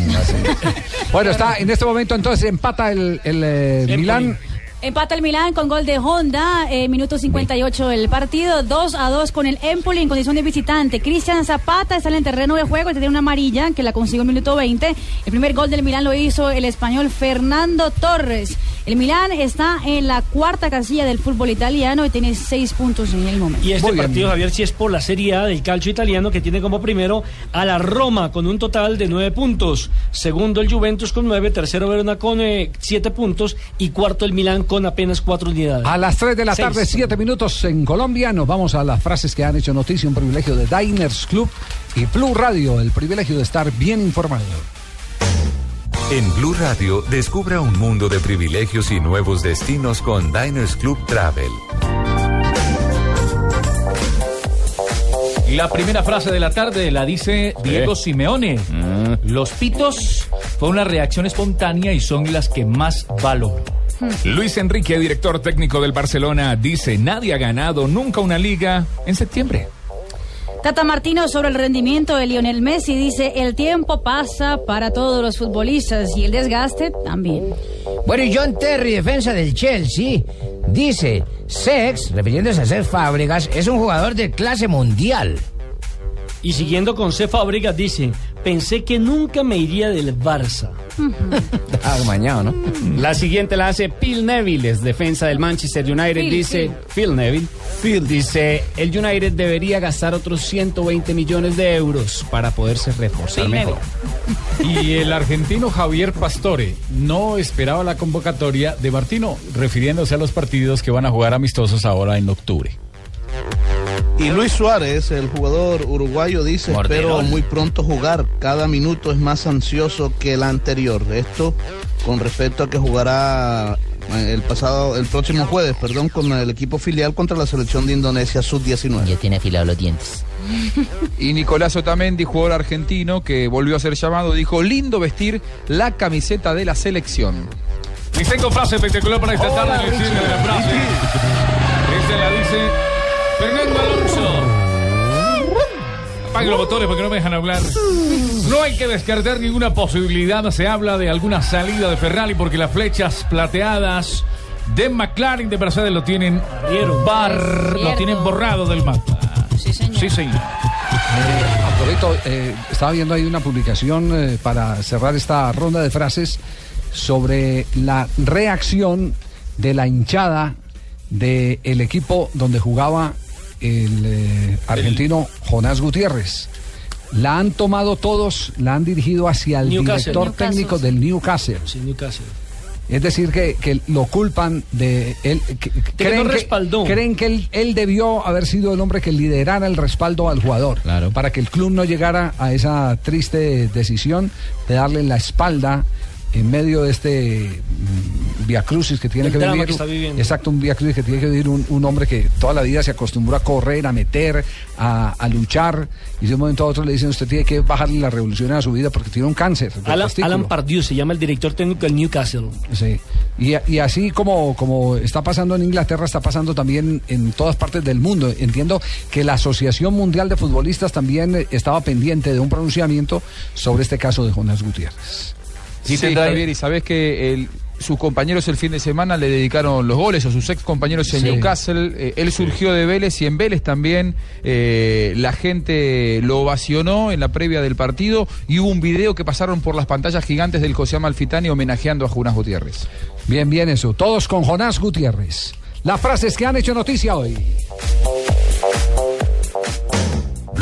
Speaker 6: Bueno, está en este momento entonces empata el, el eh, Milán.
Speaker 9: Empata el Milán con gol de Honda, eh, minuto 58 del partido, 2 a 2 con el Empoli en condición de visitante. Cristian Zapata está en el terreno de juego, tiene una amarilla que la consiguió en minuto 20. El primer gol del Milán lo hizo el español Fernando Torres. El Milán está en la cuarta casilla del fútbol italiano y tiene 6 puntos en el momento.
Speaker 7: Y este partido, Javier, sí es por la Serie A del calcio italiano, que tiene como primero a la Roma con un total de nueve puntos. Segundo el Juventus con nueve, tercero Verona con eh, siete puntos y cuarto el Milán con apenas cuatro unidades.
Speaker 6: A las 3 de la
Speaker 7: Seis.
Speaker 6: tarde, 7 minutos en Colombia. Nos vamos a las frases que han hecho noticia. Un privilegio de Diners Club y Blue Radio. El privilegio de estar bien informado.
Speaker 2: En Blue Radio, descubra un mundo de privilegios y nuevos destinos con Diners Club Travel.
Speaker 21: La primera frase de la tarde la dice Diego Simeone. Los pitos fue una reacción espontánea y son las que más valoro.
Speaker 10: Luis Enrique, director técnico del Barcelona, dice, nadie ha ganado nunca una liga en septiembre.
Speaker 9: Tata Martino sobre el rendimiento de Lionel Messi dice, el tiempo pasa para todos los futbolistas y el desgaste también.
Speaker 8: Bueno, y John Terry, defensa del Chelsea, dice, Sex, refiriéndose a Sex Fábregas, es un jugador de clase mundial.
Speaker 7: Y siguiendo con C. Fábregas dice, pensé que nunca me iría del Barça.
Speaker 8: Ah, mañana, ¿no?
Speaker 35: La siguiente la hace Phil Neville, es defensa del Manchester United.
Speaker 7: Phil,
Speaker 35: dice Phil, Neville. Phil dice el United debería gastar otros 120 millones de euros para poderse reforzar
Speaker 21: Phil
Speaker 35: mejor.
Speaker 36: Y el argentino Javier Pastore no esperaba la convocatoria de Martino, refiriéndose a los partidos que van a jugar amistosos ahora en octubre.
Speaker 37: Y Luis Suárez, el jugador uruguayo, dice,
Speaker 36: Morderón.
Speaker 37: espero muy pronto jugar. Cada minuto es más ansioso que el anterior. Esto con respecto a que jugará eh, el pasado, el próximo jueves, perdón, con el equipo filial contra la selección de Indonesia sub-19.
Speaker 8: Ya tiene afilados los dientes.
Speaker 18: Y Nicolás Otamendi, jugador argentino que volvió a ser llamado, dijo, lindo vestir la camiseta de la selección.
Speaker 23: Y tengo frase espectacular para esta tarde. sirve la frase. Esta la dice Fernando Alonso. Apaguen los motores porque no me dejan hablar. No hay que descartar ninguna posibilidad. Se habla de alguna salida de Ferrari porque las flechas plateadas de McLaren de Mercedes lo tienen bar, lo tienen borrado del mapa.
Speaker 9: Sí, señor.
Speaker 23: Sí, señor.
Speaker 6: Eh, estaba viendo ahí una publicación eh, para cerrar esta ronda de frases sobre la reacción de la hinchada del equipo donde jugaba el eh, argentino Jonás Gutiérrez. La han tomado todos, la han dirigido hacia el
Speaker 7: Newcastle.
Speaker 6: director
Speaker 7: Newcastle.
Speaker 6: técnico del Newcastle.
Speaker 7: Sí, Newcastle.
Speaker 6: Es decir, que, que lo culpan de él. que- creen,
Speaker 7: no
Speaker 6: que,
Speaker 7: respaldó.
Speaker 6: creen que él, él debió haber sido el hombre que liderara el respaldo al jugador. Para que el club no llegara a esa triste decisión de darle la espalda en medio de este mm, via crucis que tiene
Speaker 7: El
Speaker 6: que vivir.
Speaker 7: que está viviendo.
Speaker 6: Exacto, un via crucis que tiene que vivir un, un hombre que toda la vida se acostumbró a correr, a meter, a, a luchar. Y de un momento a otro le dicen, usted tiene que bajarle la revolución a su vida porque tiene un cáncer.
Speaker 7: Alan,
Speaker 6: testículo".
Speaker 7: Alan Pardew se llama el director técnico del Newcastle.
Speaker 6: Sí. Y, y así como, como está pasando en Inglaterra, está pasando también en todas partes del mundo. Entiendo que la Asociación Mundial de Futbolistas también estaba pendiente de un pronunciamiento sobre este caso de Jonas Gutiérrez.
Speaker 18: Sí, Javier, y sabés que el- sus compañeros el fin de semana le dedicaron los goles, o sus ex compañeros en
Speaker 6: Sí.
Speaker 18: Newcastle. Eh, él surgió de Vélez y en Vélez también eh, la gente lo ovacionó en la previa del partido y hubo un video que pasaron por las pantallas gigantes del José Amalfitani homenajeando a Jonas Gutiérrez.
Speaker 6: Bien, bien eso. Todos con Jonás Gutiérrez. Las frases que han hecho noticia hoy.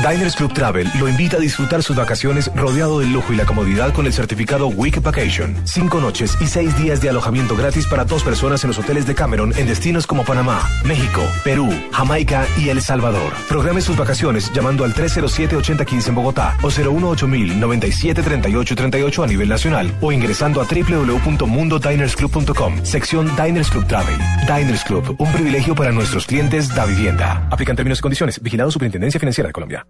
Speaker 16: Diners Club Travel lo invita a disfrutar sus vacaciones rodeado del lujo y la comodidad con el certificado Week Vacation. Cinco noches y seis días de alojamiento gratis para dos personas en los hoteles de Cameron en destinos como Panamá, México, Perú, Jamaica y El Salvador. Programe sus vacaciones llamando al 307-8015 en Bogotá o 018-973838 a nivel nacional o ingresando a www.mundodinersclub.com, sección Diners Club Travel. Diners Club, un privilegio para nuestros clientes da vivienda. Aplican términos y condiciones. Vigilado Superintendencia Financiera de Colombia.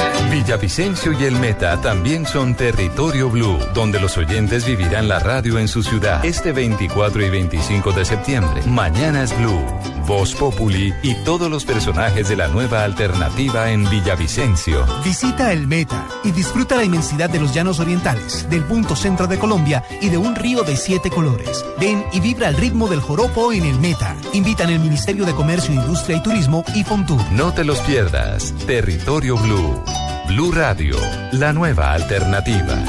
Speaker 38: Thank you.
Speaker 2: Villavicencio y el Meta también son territorio blue, donde los oyentes vivirán la radio en su ciudad este 24 y 25 de septiembre. Mañana es Blue, Voz Populi y todos los personajes de la nueva alternativa en Villavicencio.
Speaker 39: Visita el Meta y disfruta la inmensidad de los llanos orientales, del punto centro de Colombia y de un río de siete colores. Ven y vibra al ritmo del joropo en el Meta. Invitan el Ministerio de Comercio, Industria y Turismo y Fontur.
Speaker 2: No te los pierdas. Territorio Blue. Blue Radio, la nueva alternativa.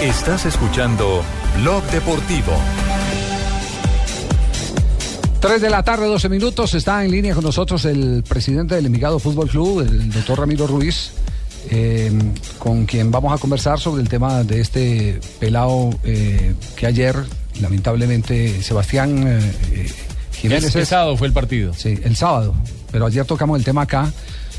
Speaker 2: Estás escuchando Blog Deportivo.
Speaker 6: 3 de la tarde, 12 minutos. Está en línea con nosotros el presidente del Envigado Fútbol Club, el doctor Ramiro Ruiz, eh, con quien vamos a conversar sobre el tema de este pelado eh, que ayer, lamentablemente, Sebastián eh, Jiménez.
Speaker 36: El, el sábado fue el partido.
Speaker 6: Sí, el sábado. Pero ayer tocamos el tema acá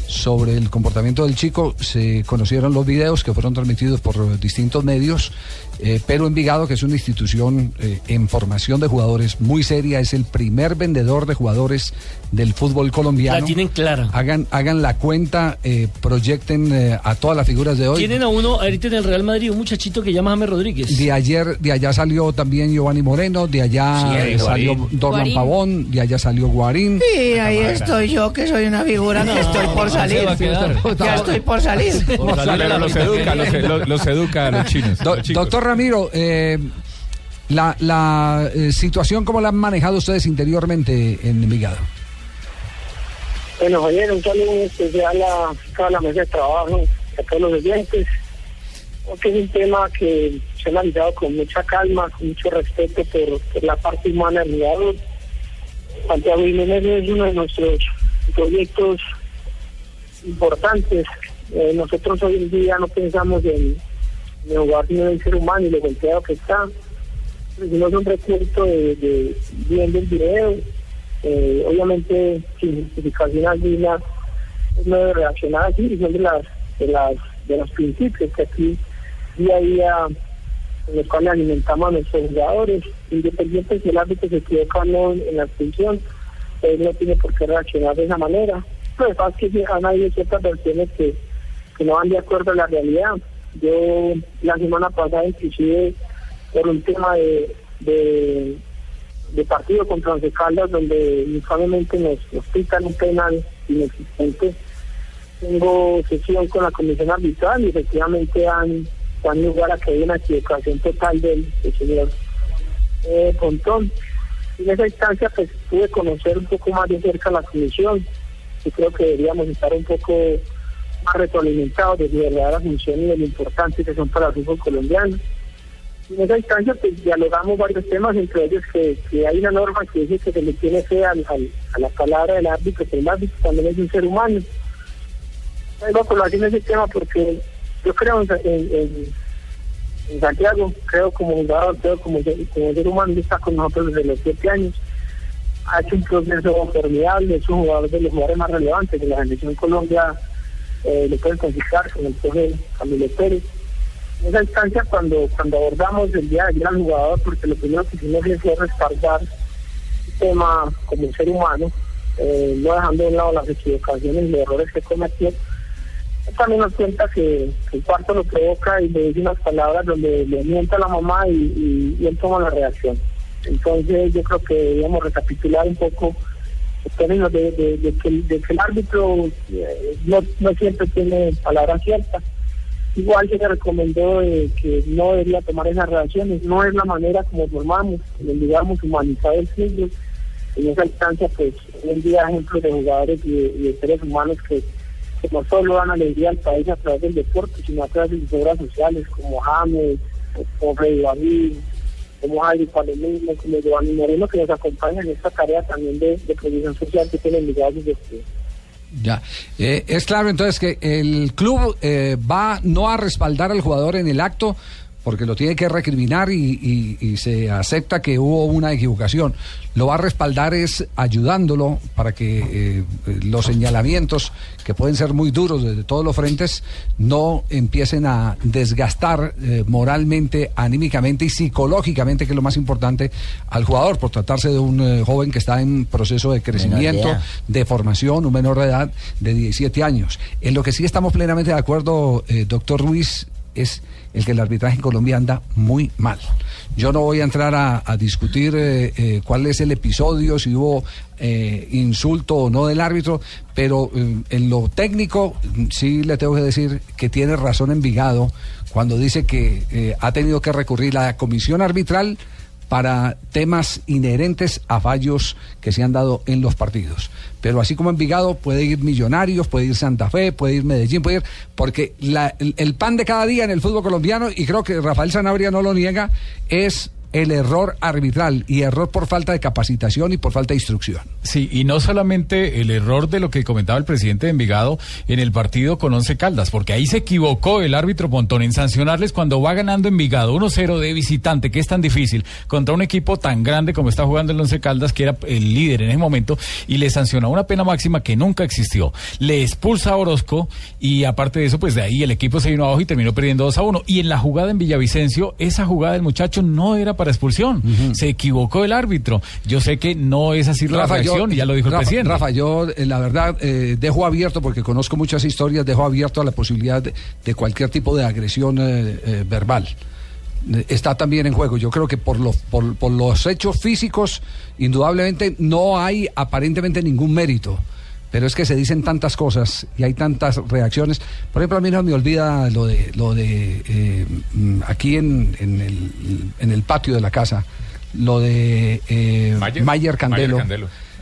Speaker 6: sobre el comportamiento del chico. Se conocieron los videos que fueron transmitidos por distintos medios. Eh, pero Envigado, que es una institución eh, en formación de jugadores muy seria, es el primer vendedor de jugadores del fútbol colombiano.
Speaker 7: La tienen clara.
Speaker 6: Hagan, hagan la cuenta, eh, proyecten eh, a todas las figuras de hoy.
Speaker 7: Tienen a uno ahorita en el Real Madrid, un muchachito que llama James Rodríguez.
Speaker 6: De ayer, de allá salió también Giovanni Moreno, de allá
Speaker 7: Sí,
Speaker 6: eh, salió. Dorlan. Pavón, de allá salió Guarín.
Speaker 40: Y ahí estoy yo, que soy una figura que estoy por salir. Ya estoy por salir.
Speaker 36: Pero los educa, los, los- los educa a los chinos.
Speaker 6: Do- doctor Ramiro, eh, la, la eh, situación, ¿cómo la han manejado ustedes interiormente en Envigado?
Speaker 41: Bueno, Javier, un saludo especial a toda la mesa de trabajo, a todos los oyentes, porque es un tema que se ha analizado con mucha calma, con mucho respeto por, la parte humana del jugador. Santiago Jiménez es uno de nuestros proyectos importantes. Eh, nosotros hoy en día no pensamos en, el jugador sino en el ser humano y lo golpeado que está. Hicimos un recurso de, de viendo el video, eh, obviamente sin justificación alguna no debe reaccionar así y son de las de las de los principios que aquí día a día en los cuales alimentamos a nuestros jugadores independiente si el árbitro se equivoca o en la expulsión él no tiene por qué reaccionar de esa manera. Pero es que han habido ciertas versiones que, que no van de acuerdo a la realidad. Yo la semana pasada inclusive por un tema de de partido contra Once Caldas donde infamemente nos, nos pitan un penal inexistente. Tengo sesión con la comisión arbitral y efectivamente han, dan lugar a que haya una equivocación total del, del señor eh, Pontón. En esa instancia pues pude conocer un poco más de cerca la comisión y creo que deberíamos estar un poco más retroalimentados de su verdadera función y de lo importante que son para el fútbol colombiano. En esa instancia pues dialogamos varios temas, entre ellos que, que hay una norma que dice que se le tiene fe al, a la palabra del árbitro, que el árbitro también es un ser humano. Traigo a colación ese tema porque yo creo en, Santiago, creo como jugador, creo como, como ser humano, está con nosotros desde los siete años. Ha hecho un proceso formidable, es un jugador de los jugadores más relevantes de la selección Colombia, eh, lo pueden conquistar con el profe Camilo Pérez esa instancia cuando cuando abordamos el día de ayer al jugador, porque lo primero que hicimos fue respaldar el tema como un ser humano, eh, no dejando de un lado las equivocaciones y los errores que cometió. También nos cuenta que, el cuarto lo provoca y le dice unas palabras donde le mienta a la mamá y, y- y él toma la reacción. Entonces yo creo que debíamos recapitular un poco en términos de, que, el árbitro eh, no, no siempre tiene palabra cierta. Igual se le recomendó eh, que no debería tomar esas reacciones, no es la manera como formamos, como digamos, humanizar el fútbol. En esa instancia, pues, hoy en día ejemplos de jugadores y de, seres humanos que, no solo dan alegría al país a través del deporte, sino a través de sus obras sociales, como James, como Freddy como Javi Palomino, como Giovanni Moreno, que nos acompañan en esta tarea también de, de previsión social que tienen ligados desde
Speaker 6: Ya. Eh, es claro entonces que el club eh, va no a respaldar al jugador en el acto porque lo tiene que recriminar y, y- y se acepta que hubo una equivocación. Lo va a respaldar es ayudándolo para que eh, eh, los señalamientos, que pueden ser muy duros desde todos los frentes, no empiecen a desgastar eh, moralmente, anímicamente y psicológicamente, que es lo más importante, al jugador, por tratarse de un eh, joven que está en proceso de crecimiento, de formación, un menor de edad de 17 años. En lo que sí estamos plenamente de acuerdo, doctor Ruiz, es el que el arbitraje en Colombia anda muy mal. Yo no voy a entrar a, discutir eh, eh, cuál es el episodio, si hubo eh, insulto o no del árbitro, pero eh, en lo técnico mm, sí le tengo que decir que tiene razón Envigado cuando dice que ha tenido que recurrir a la comisión arbitral para temas inherentes a fallos que se han dado en los partidos. Pero así como Envigado puede ir Millonarios, puede ir Santa Fe, puede ir Medellín, puede ir, porque la- el, el pan de cada día en el fútbol colombiano, y creo que Rafael Sanabria no lo niega, es el error arbitral y error por falta de capacitación y por falta de instrucción.
Speaker 36: Sí, y no solamente el error de lo que comentaba el presidente de Envigado en el partido con Once Caldas, porque ahí se equivocó el árbitro Pontón en sancionarles cuando va ganando Envigado 1-0 de visitante, que es tan difícil, contra un equipo tan grande como está jugando el Once Caldas, que era el líder en ese momento, y le sancionó una pena máxima que nunca existió. Le expulsa a Orozco y aparte de eso, pues de ahí el equipo se vino abajo y terminó perdiendo 2 a 1. Y en la jugada en Villavicencio, esa jugada del muchacho no era para expulsión. Se equivocó el árbitro. Yo sé que no es así la reacción, y ya lo dijo
Speaker 6: Rafa,
Speaker 36: el presidente.
Speaker 6: Rafa, yo eh, la verdad eh, dejo abierto, porque conozco muchas historias, dejo abierto a la posibilidad de, de cualquier tipo de agresión eh, eh, verbal. Está también en juego. Yo creo que por los, por, por los hechos físicos, indudablemente no hay aparentemente ningún mérito. Pero es que se dicen tantas cosas y hay tantas reacciones. Por ejemplo, a mí no me olvida lo de, lo de eh, mm, aquí en, en el, en el patio de la casa, lo de eh, Mayer, Candelo.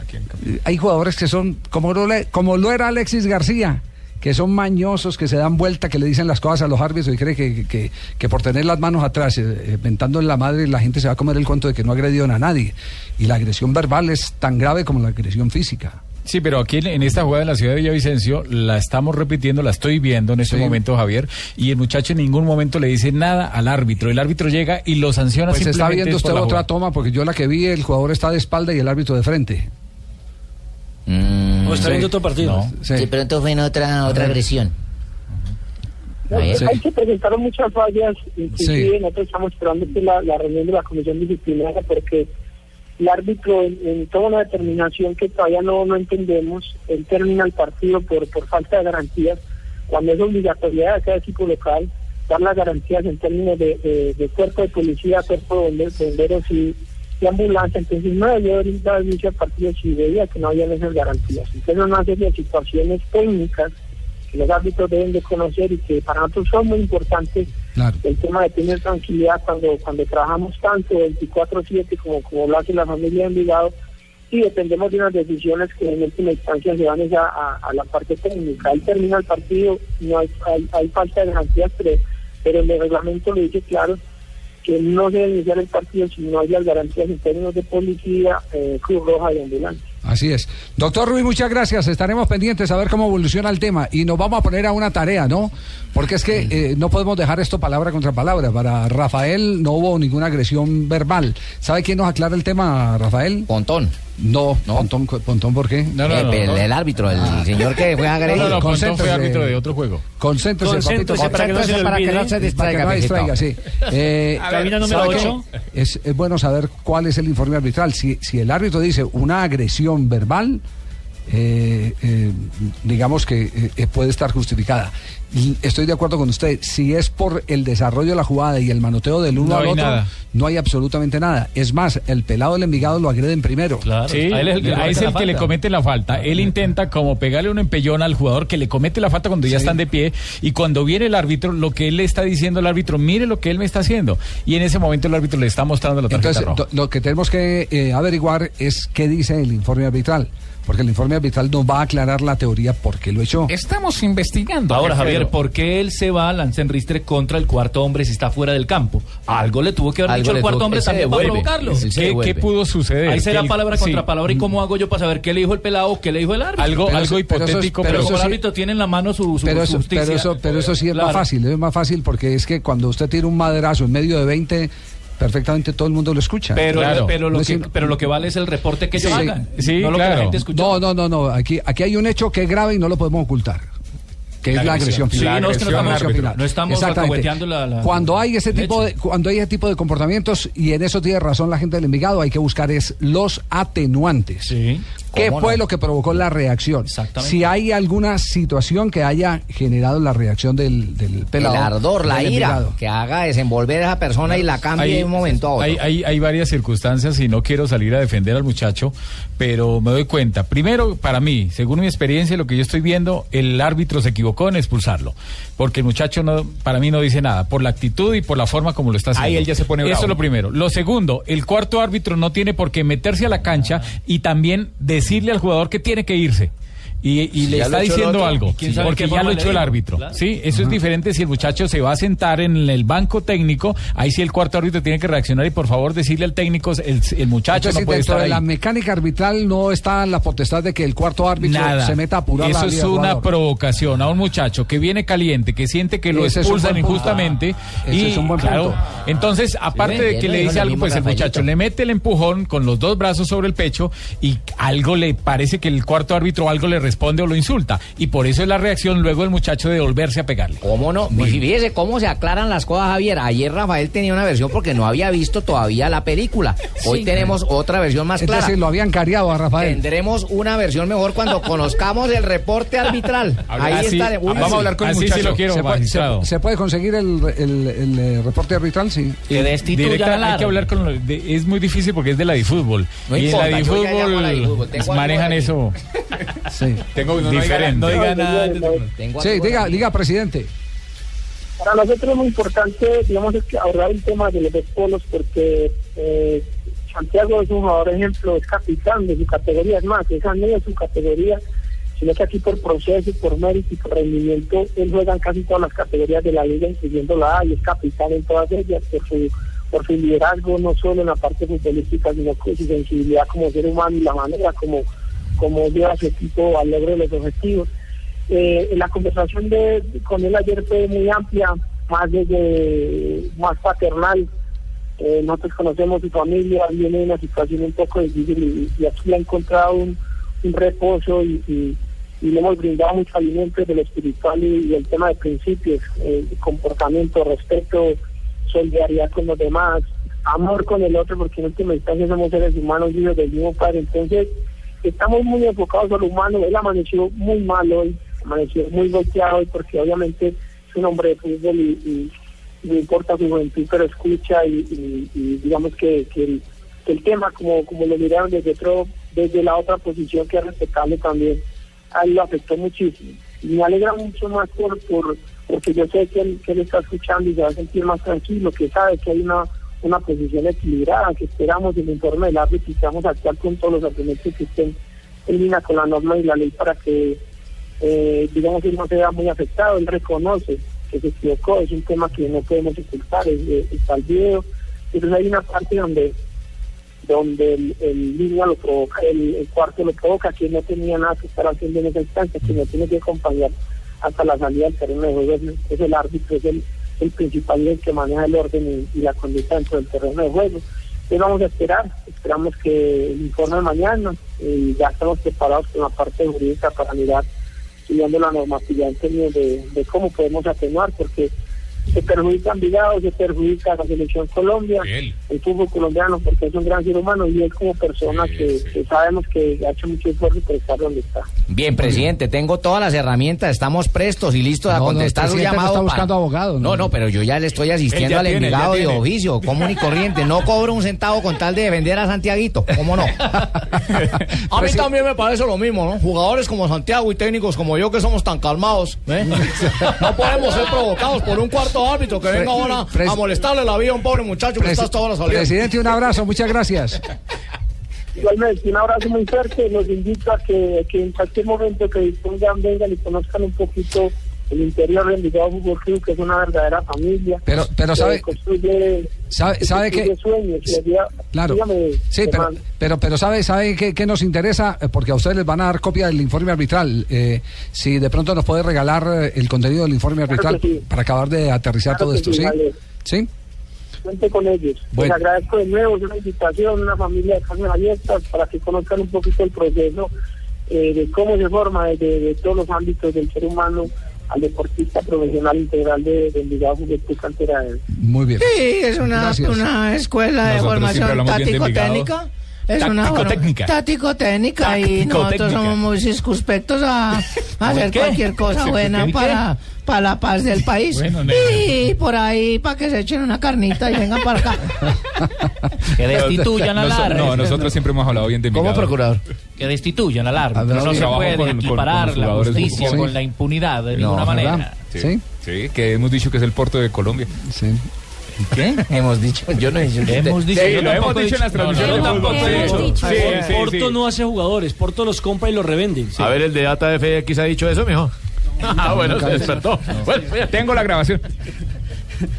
Speaker 23: Aquí en
Speaker 6: Eh, Hay jugadores que son, como lo, le- como lo era Alexis García, que son mañosos, que se dan vuelta, que le dicen las cosas a los árbitros y cree que, que- que por tener las manos atrás, eh, mentando en la madre, la gente se va a comer el cuento de que no agredieron a nadie. Y la agresión verbal es tan grave como la agresión física.
Speaker 36: Sí, pero aquí en, en esta jugada en la ciudad de Villavicencio la estamos repitiendo, la estoy viendo en este
Speaker 6: Sí.
Speaker 36: momento, Javier, y el muchacho en ningún momento le dice nada al árbitro. El árbitro llega y lo sanciona
Speaker 6: Pues está
Speaker 36: simplemente
Speaker 6: viendo
Speaker 36: es por
Speaker 6: usted
Speaker 36: la
Speaker 6: otra
Speaker 36: jugada.
Speaker 6: toma, porque yo la que vi, el jugador está de espalda y el árbitro de frente.
Speaker 8: Mm,
Speaker 7: O está viendo otro partido.
Speaker 8: De pronto fue en otra, otra agresión.
Speaker 41: No,
Speaker 8: Ahí
Speaker 41: hay
Speaker 8: está.
Speaker 41: que presentar muchas fallas, inclusive nosotros estamos esperando que la, la reunión de la comisión disciplinaria porque el árbitro en, en toda una determinación que todavía no, no entendemos, él termina el partido por, por falta de garantías, cuando es obligatoriedad de cada equipo local dar las garantías en términos de, de- cuerpo de policía, cuerpo de bomberos, y, y ambulancia, entonces no debió haber dado inicio al partido si veía que no habían esas garantías. Entonces una serie de situaciones técnicas los árbitros deben de conocer y que para nosotros son muy importantes el tema de tener tranquilidad cuando cuando trabajamos tanto 24/7 como, como lo hace la familia de Envigado y dependemos de unas decisiones que en última instancia se van a, a- a la parte técnica. Ahí termina el partido, no hay, hay, hay falta de garantías, pero, pero el reglamento lo dice claro que no se debe iniciar el partido si no hay las garantías en términos de policía, eh, Cruz Roja y ambulancia.
Speaker 6: Así es. Doctor Ruiz, muchas gracias. Estaremos pendientes a ver cómo evoluciona el tema y nos vamos a poner a una tarea, ¿no? Porque es que eh, no podemos dejar esto palabra contra palabra. Para Rafael no hubo ninguna agresión verbal. ¿Sabe quién nos aclara el tema, Rafael?
Speaker 8: Pontón.
Speaker 6: No, Pontón, Pontón, ¿por qué?
Speaker 8: no, no, El- no. el árbitro, el señor que fue agredido.
Speaker 36: No, no, no, Pontón fue árbitro de otro juego.
Speaker 6: Concéntrese, papito.
Speaker 7: Concéntrese para que no se
Speaker 6: para que no se distraiga.
Speaker 7: Para que no
Speaker 6: no
Speaker 7: distraiga.
Speaker 6: sí. Eh,
Speaker 7: número
Speaker 6: ¿sabe qué?
Speaker 7: ocho.
Speaker 6: Es, es bueno saber cuál es el informe arbitral. Si, si el árbitro dice una agresión verbal, eh, eh, digamos que eh, eh, puede estar justificada. Y Estoy de acuerdo con usted. Si es por el desarrollo de la jugada y el manoteo del uno
Speaker 36: No
Speaker 6: al otro,
Speaker 36: nada.
Speaker 6: no hay absolutamente nada. Es más, el pelado del Envigado lo agreden primero.
Speaker 36: Sí, a él es el que, a es el que le comete la falta. Él intenta como pegarle un empellón al jugador que le comete la falta cuando ya están de pie y cuando viene el árbitro, lo que él le está diciendo al árbitro, mire lo que él me está haciendo. Y en ese momento el árbitro le está mostrando la tarjeta
Speaker 6: Entonces,
Speaker 36: roja.
Speaker 6: lo que tenemos que eh, averiguar es qué dice el informe arbitral. Porque el informe arbitral nos va a aclarar la teoría por qué lo echó.
Speaker 21: Estamos investigando. Ahora, Javier, ¿por qué él se va a Lanzenristre contra el cuarto hombre si está fuera del campo? Algo le tuvo que haber
Speaker 35: Algo
Speaker 21: dicho el cuarto
Speaker 35: tuvo-
Speaker 21: hombre también para provocarlo.
Speaker 35: ¿Qué-
Speaker 36: pudo suceder?
Speaker 21: Ahí será
Speaker 36: el-
Speaker 21: palabra
Speaker 36: sí.
Speaker 21: contra palabra. ¿Y cómo hago yo para saber qué le dijo el pelado o qué le dijo el árbitro?
Speaker 36: Algo-
Speaker 6: Pero
Speaker 36: algo
Speaker 6: eso-
Speaker 36: hipotético,
Speaker 6: pero
Speaker 21: Pero como el
Speaker 6: sí-
Speaker 21: árbitro tiene en la mano su, su
Speaker 6: pero eso,
Speaker 21: justicia.
Speaker 6: pero eso, pero eso sí es
Speaker 21: Claro.
Speaker 6: más fácil, es más fácil porque es que cuando usted tira un maderazo en medio de 20, perfectamente todo el mundo lo escucha.
Speaker 21: Pero, pero, lo
Speaker 6: No es
Speaker 21: que, pero lo que vale es el reporte que ellos
Speaker 6: Sí,
Speaker 21: hagan.
Speaker 6: sí,
Speaker 21: no lo que la gente.
Speaker 6: No, no, no, no. Aquí, aquí hay un hecho que es grave y no lo podemos ocultar. Que
Speaker 21: La
Speaker 6: es la
Speaker 21: agresión.
Speaker 6: agresión
Speaker 21: Sí,
Speaker 6: final.
Speaker 21: no, es que no
Speaker 6: La
Speaker 21: estamos-
Speaker 6: agresión final.
Speaker 21: no estamos
Speaker 6: Exactamente.
Speaker 21: la- la-
Speaker 6: Cuando hay ese tipo de, cuando hay ese tipo de comportamientos, y en eso tiene razón la gente del Envigado, hay que buscar es los atenuantes. ¿Qué
Speaker 35: ¿Cómo
Speaker 6: fue
Speaker 35: no?
Speaker 6: lo que provocó la reacción? Si hay alguna situación que haya generado la reacción del, del pelado.
Speaker 35: el ardor, la ira,
Speaker 6: Envigado.
Speaker 35: que haga desenvolver a esa persona y la cambie
Speaker 36: Hay-
Speaker 35: de un momento a otro.
Speaker 36: Hay, hay, hay varias circunstancias y no quiero salir a defender al muchacho, pero me doy cuenta. Primero, para mí, según mi experiencia y lo que yo estoy viendo, el árbitro se equivocó en expulsarlo. Porque el muchacho no, para mí no dice nada, por la actitud y por la forma como lo está haciendo.
Speaker 21: Ahí él ya se pone
Speaker 36: Eso
Speaker 21: bravo.
Speaker 36: es lo primero. Lo segundo, el cuarto árbitro no tiene por qué meterse a la cancha y también decirle al jugador que tiene que irse. Y, y
Speaker 21: Si
Speaker 36: le está diciendo
Speaker 21: otro,
Speaker 36: algo,
Speaker 21: ¿quién sabe
Speaker 36: porque ya lo echó el árbitro.
Speaker 21: Claro.
Speaker 36: Sí, eso es diferente si el muchacho se va a sentar en el banco técnico, ahí sí el cuarto árbitro tiene que reaccionar y por favor decirle al técnico, el, el muchacho
Speaker 6: Entonces,
Speaker 36: no puede
Speaker 6: dentro
Speaker 36: estar
Speaker 6: de la
Speaker 36: ahí.
Speaker 6: mecánica arbitral no está la potestad de que el cuarto árbitro
Speaker 36: Nada.
Speaker 6: se meta a apurar la
Speaker 36: Eso es una provocación a un muchacho que viene caliente, que siente que lo expulsan injustamente.
Speaker 6: Ese
Speaker 36: y
Speaker 6: es un buen
Speaker 36: claro,
Speaker 6: punto.
Speaker 36: entonces, aparte de
Speaker 35: bien,
Speaker 36: que le dice algo, pues el muchacho le mete el empujón con los dos brazos sobre el pecho y algo le parece que el cuarto árbitro algo le responde o lo insulta. Y por eso es la reacción luego del muchacho de volverse a pegarle.
Speaker 35: ¿Cómo no? Y fíjese cómo se aclaran las cosas, Javier. Ayer Rafael tenía una versión porque no había visto todavía la película. Hoy
Speaker 6: Sí.
Speaker 35: tenemos otra versión más clara.
Speaker 6: decir, lo habían cariado a Rafael.
Speaker 35: Tendremos una versión mejor cuando conozcamos el reporte arbitral. Ahí
Speaker 36: Así-
Speaker 35: está. Uy,
Speaker 36: vamos a hablar con el
Speaker 6: Así sí
Speaker 36: muchacho.
Speaker 6: lo quiero, ¿Se puede,
Speaker 36: magistrado.
Speaker 6: se- se puede conseguir el, el- el, eh, reporte arbitral? Sí.
Speaker 36: Directa- hay que hablar con de- es muy difícil porque es de la difútbol
Speaker 6: No
Speaker 36: y
Speaker 6: importa,
Speaker 36: en la
Speaker 6: la
Speaker 36: difútbol manejan eso
Speaker 6: Sí.
Speaker 36: Tengo
Speaker 21: no diga-
Speaker 36: diferente
Speaker 21: no diga nada.
Speaker 6: Sí, diga, diga, presidente.
Speaker 41: Para nosotros es muy importante, digamos, es que abordar el tema de los dos polos porque eh, Santiago es un jugador ejemplo, es capitán de su categoría, es más, esa no es su categoría, sino que aquí por proceso, por mérito y por rendimiento, él juega en casi todas las categorías de la liga, incluyendo la A, y es capitán en todas ellas por su, por su liderazgo, no solo en la parte futbolística, sino con su sensibilidad como ser humano y la manera como, como lleva a su equipo al logro de los objetivos. Eh, la conversación de, con él ayer fue muy amplia, más desde más paternal. Eh, nosotros conocemos su familia, viene una situación un poco difícil y, y aquí ha encontrado un, un reposo y, le hemos brindado mucho alimento de lo espiritual y, el tema de principios, eh, comportamiento, respeto, solidaridad con los demás, amor con el otro, porque en última instancia somos seres humanos hijos del mismo Padre. Entonces, estamos muy enfocados a lo humano. Él amaneció muy mal hoy, amaneció muy golpeado hoy porque obviamente es un hombre de fútbol y, y no importa su juventud, pero escucha y, digamos que, que el tema, como, como lo miraron desde, otro, desde la otra posición que es respetable también, a él lo afectó muchísimo. Y me alegra mucho más por, por porque yo sé que él, que él está escuchando y se va a sentir más tranquilo, que sabe que hay una una posición equilibrada, que esperamos el informe del árbitro y que vamos a actuar con todos los argumentos que estén en línea con la norma y la ley para que, eh, digamos, él no se vea muy afectado. Él reconoce que se equivocó, es un tema que no podemos ocultar, es, es- el video. Entonces hay una parte donde donde el, el línea lo provoca, el, cuarto lo provoca, que no tenía nada que estar haciendo en esa instancia, que no tiene que acompañar hasta la salida del terreno de juego, es el árbitro, es el, el principal y el que maneja el orden y, la conducta dentro del terreno de juego. Entonces vamos a esperar, esperamos que el informe mañana y ya estamos preparados con la parte jurídica para mirar, estudiando la normatividad en términos de cómo podemos atenuar, porque se perjudica a Envigado, se perjudica a la selección Colombia, el fútbol colombiano, porque es un gran ser humano y él como persona que, que sabemos que ha hecho mucho esfuerzo por estar donde está.
Speaker 8: Bien, presidente, tengo todas las herramientas, estamos prestos y listos a
Speaker 6: No, no, el
Speaker 8: contestar su
Speaker 6: no
Speaker 8: llamado.
Speaker 6: está
Speaker 8: para-
Speaker 6: buscando abogado,
Speaker 8: No,
Speaker 6: ¿no?
Speaker 8: no, pero yo ya le estoy asistiendo al
Speaker 6: tiene,
Speaker 8: envigado
Speaker 6: ya
Speaker 8: de oficio, común y corriente. No cobro un centavo con tal de defender a Santiaguito, ¿cómo no? A mí también me parece lo mismo, ¿no? Jugadores como Santiago y técnicos como yo que somos tan calmados, ¿eh? No podemos ser provocados por un cuarto árbitro que venga ahora a molestarle la vida a un pobre muchacho que está hasta ahora saliendo.
Speaker 6: Presidente, un abrazo, muchas gracias.
Speaker 41: Igualmente, un abrazo muy fuerte, los invito a que, que en cualquier momento que dispongan, vengan y conozcan un poquito el interior del Envigado Fútbol Club, que es una verdadera familia.
Speaker 6: Pero- pero
Speaker 41: que
Speaker 6: sabe-
Speaker 41: construye,
Speaker 6: sabe-
Speaker 41: que
Speaker 6: sabe que-
Speaker 41: sueños,
Speaker 6: Claro.
Speaker 41: dígame,
Speaker 6: Sí, pero, pero, pero ¿sabe, sabe qué, qué nos interesa? Eh, Porque a ustedes les van a dar copia del informe arbitral. Eh, si de pronto nos puede regalar eh, el contenido del informe arbitral
Speaker 41: que sí.
Speaker 6: para acabar de aterrizar
Speaker 41: Claro
Speaker 6: todo
Speaker 41: que
Speaker 6: esto,
Speaker 41: sí,
Speaker 6: ¿sí?
Speaker 41: vale.
Speaker 6: ¿Sí?
Speaker 41: Cuente con ellos.
Speaker 6: Bueno.
Speaker 41: Les agradezco de nuevo, es una invitación, una familia de carnes abiertas para que conozcan un poquito el proceso eh, de cómo se forma desde de todos los ámbitos del ser humano al deportista profesional integral de, de Envigado Club Cantera de-
Speaker 6: Muy bien.
Speaker 40: Sí, es una, una escuela de
Speaker 6: Nosotros siempre
Speaker 40: formación
Speaker 6: de
Speaker 40: tático-técnica. Es una
Speaker 6: Táctico-técnica.
Speaker 40: tático-técnica y nosotros
Speaker 6: Táctico-técnica.
Speaker 40: somos muy circunspectos a, a hacer
Speaker 6: qué?
Speaker 40: cualquier cosa buena para, para la paz del país.
Speaker 23: Bueno,
Speaker 40: y por ahí para que se echen una carnita y vengan para acá.
Speaker 21: Que destituyan al árbitro.
Speaker 23: No, nosotros siempre hemos hablado bien de
Speaker 21: ¿Cómo,
Speaker 23: Envigado.
Speaker 21: procurador? Que destituyan al árbitro.
Speaker 23: Hablamos
Speaker 21: No se puede
Speaker 23: con- con-
Speaker 21: equiparar
Speaker 23: con los
Speaker 21: la justicia con la impunidad de
Speaker 23: No,
Speaker 21: ninguna
Speaker 23: ¿verdad?
Speaker 21: manera.
Speaker 23: Sí. Sí, que hemos dicho que es el puerto de Colombia.
Speaker 6: Sí.
Speaker 8: ¿Qué? Hemos dicho, yo no he dicho.
Speaker 21: Hemos dicho,
Speaker 23: Sí,
Speaker 21: yo
Speaker 23: lo hemos dicho en las
Speaker 21: dicho. No, no,
Speaker 23: transmisiones de
Speaker 21: tampoco he
Speaker 23: Sí,
Speaker 21: dicho.
Speaker 23: sí, sí,
Speaker 7: Porto
Speaker 23: sí.
Speaker 7: no hace jugadores, Porto los compra y los revende.
Speaker 42: A ver, el de Data FX ha dicho eso, mijo. Ah, bueno, se despertó. Bueno,
Speaker 23: tengo la grabación.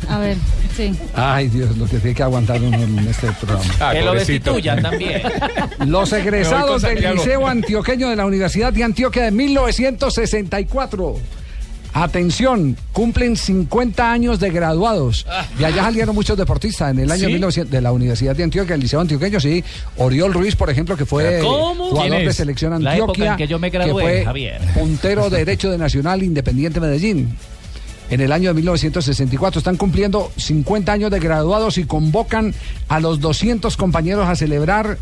Speaker 9: A ver, sí.
Speaker 6: Ay, Dios, lo que tiene que aguantar uno en este programa.
Speaker 23: Ah,
Speaker 21: Que lo destituyan también.
Speaker 6: Los egresados del. Liceo Antioqueño de la Universidad de Antioquia de 1964. Atención, cumplen 50 años de graduados. De allá salieron muchos deportistas. En el año
Speaker 21: ¿Sí?
Speaker 6: 1900 de la Universidad de Antioquia, el Liceo Antioqueño, sí. Oriol Ruiz, por ejemplo, que fue jugador
Speaker 21: ¿Quién
Speaker 6: de selección
Speaker 21: La época
Speaker 6: Antioquia.
Speaker 21: en que yo me gradué,
Speaker 6: fue
Speaker 21: Javier.
Speaker 6: puntero derecho de Nacional Independiente Medellín. En el año de 1964 están cumpliendo 50 años de graduados y convocan a los 200 compañeros a celebrar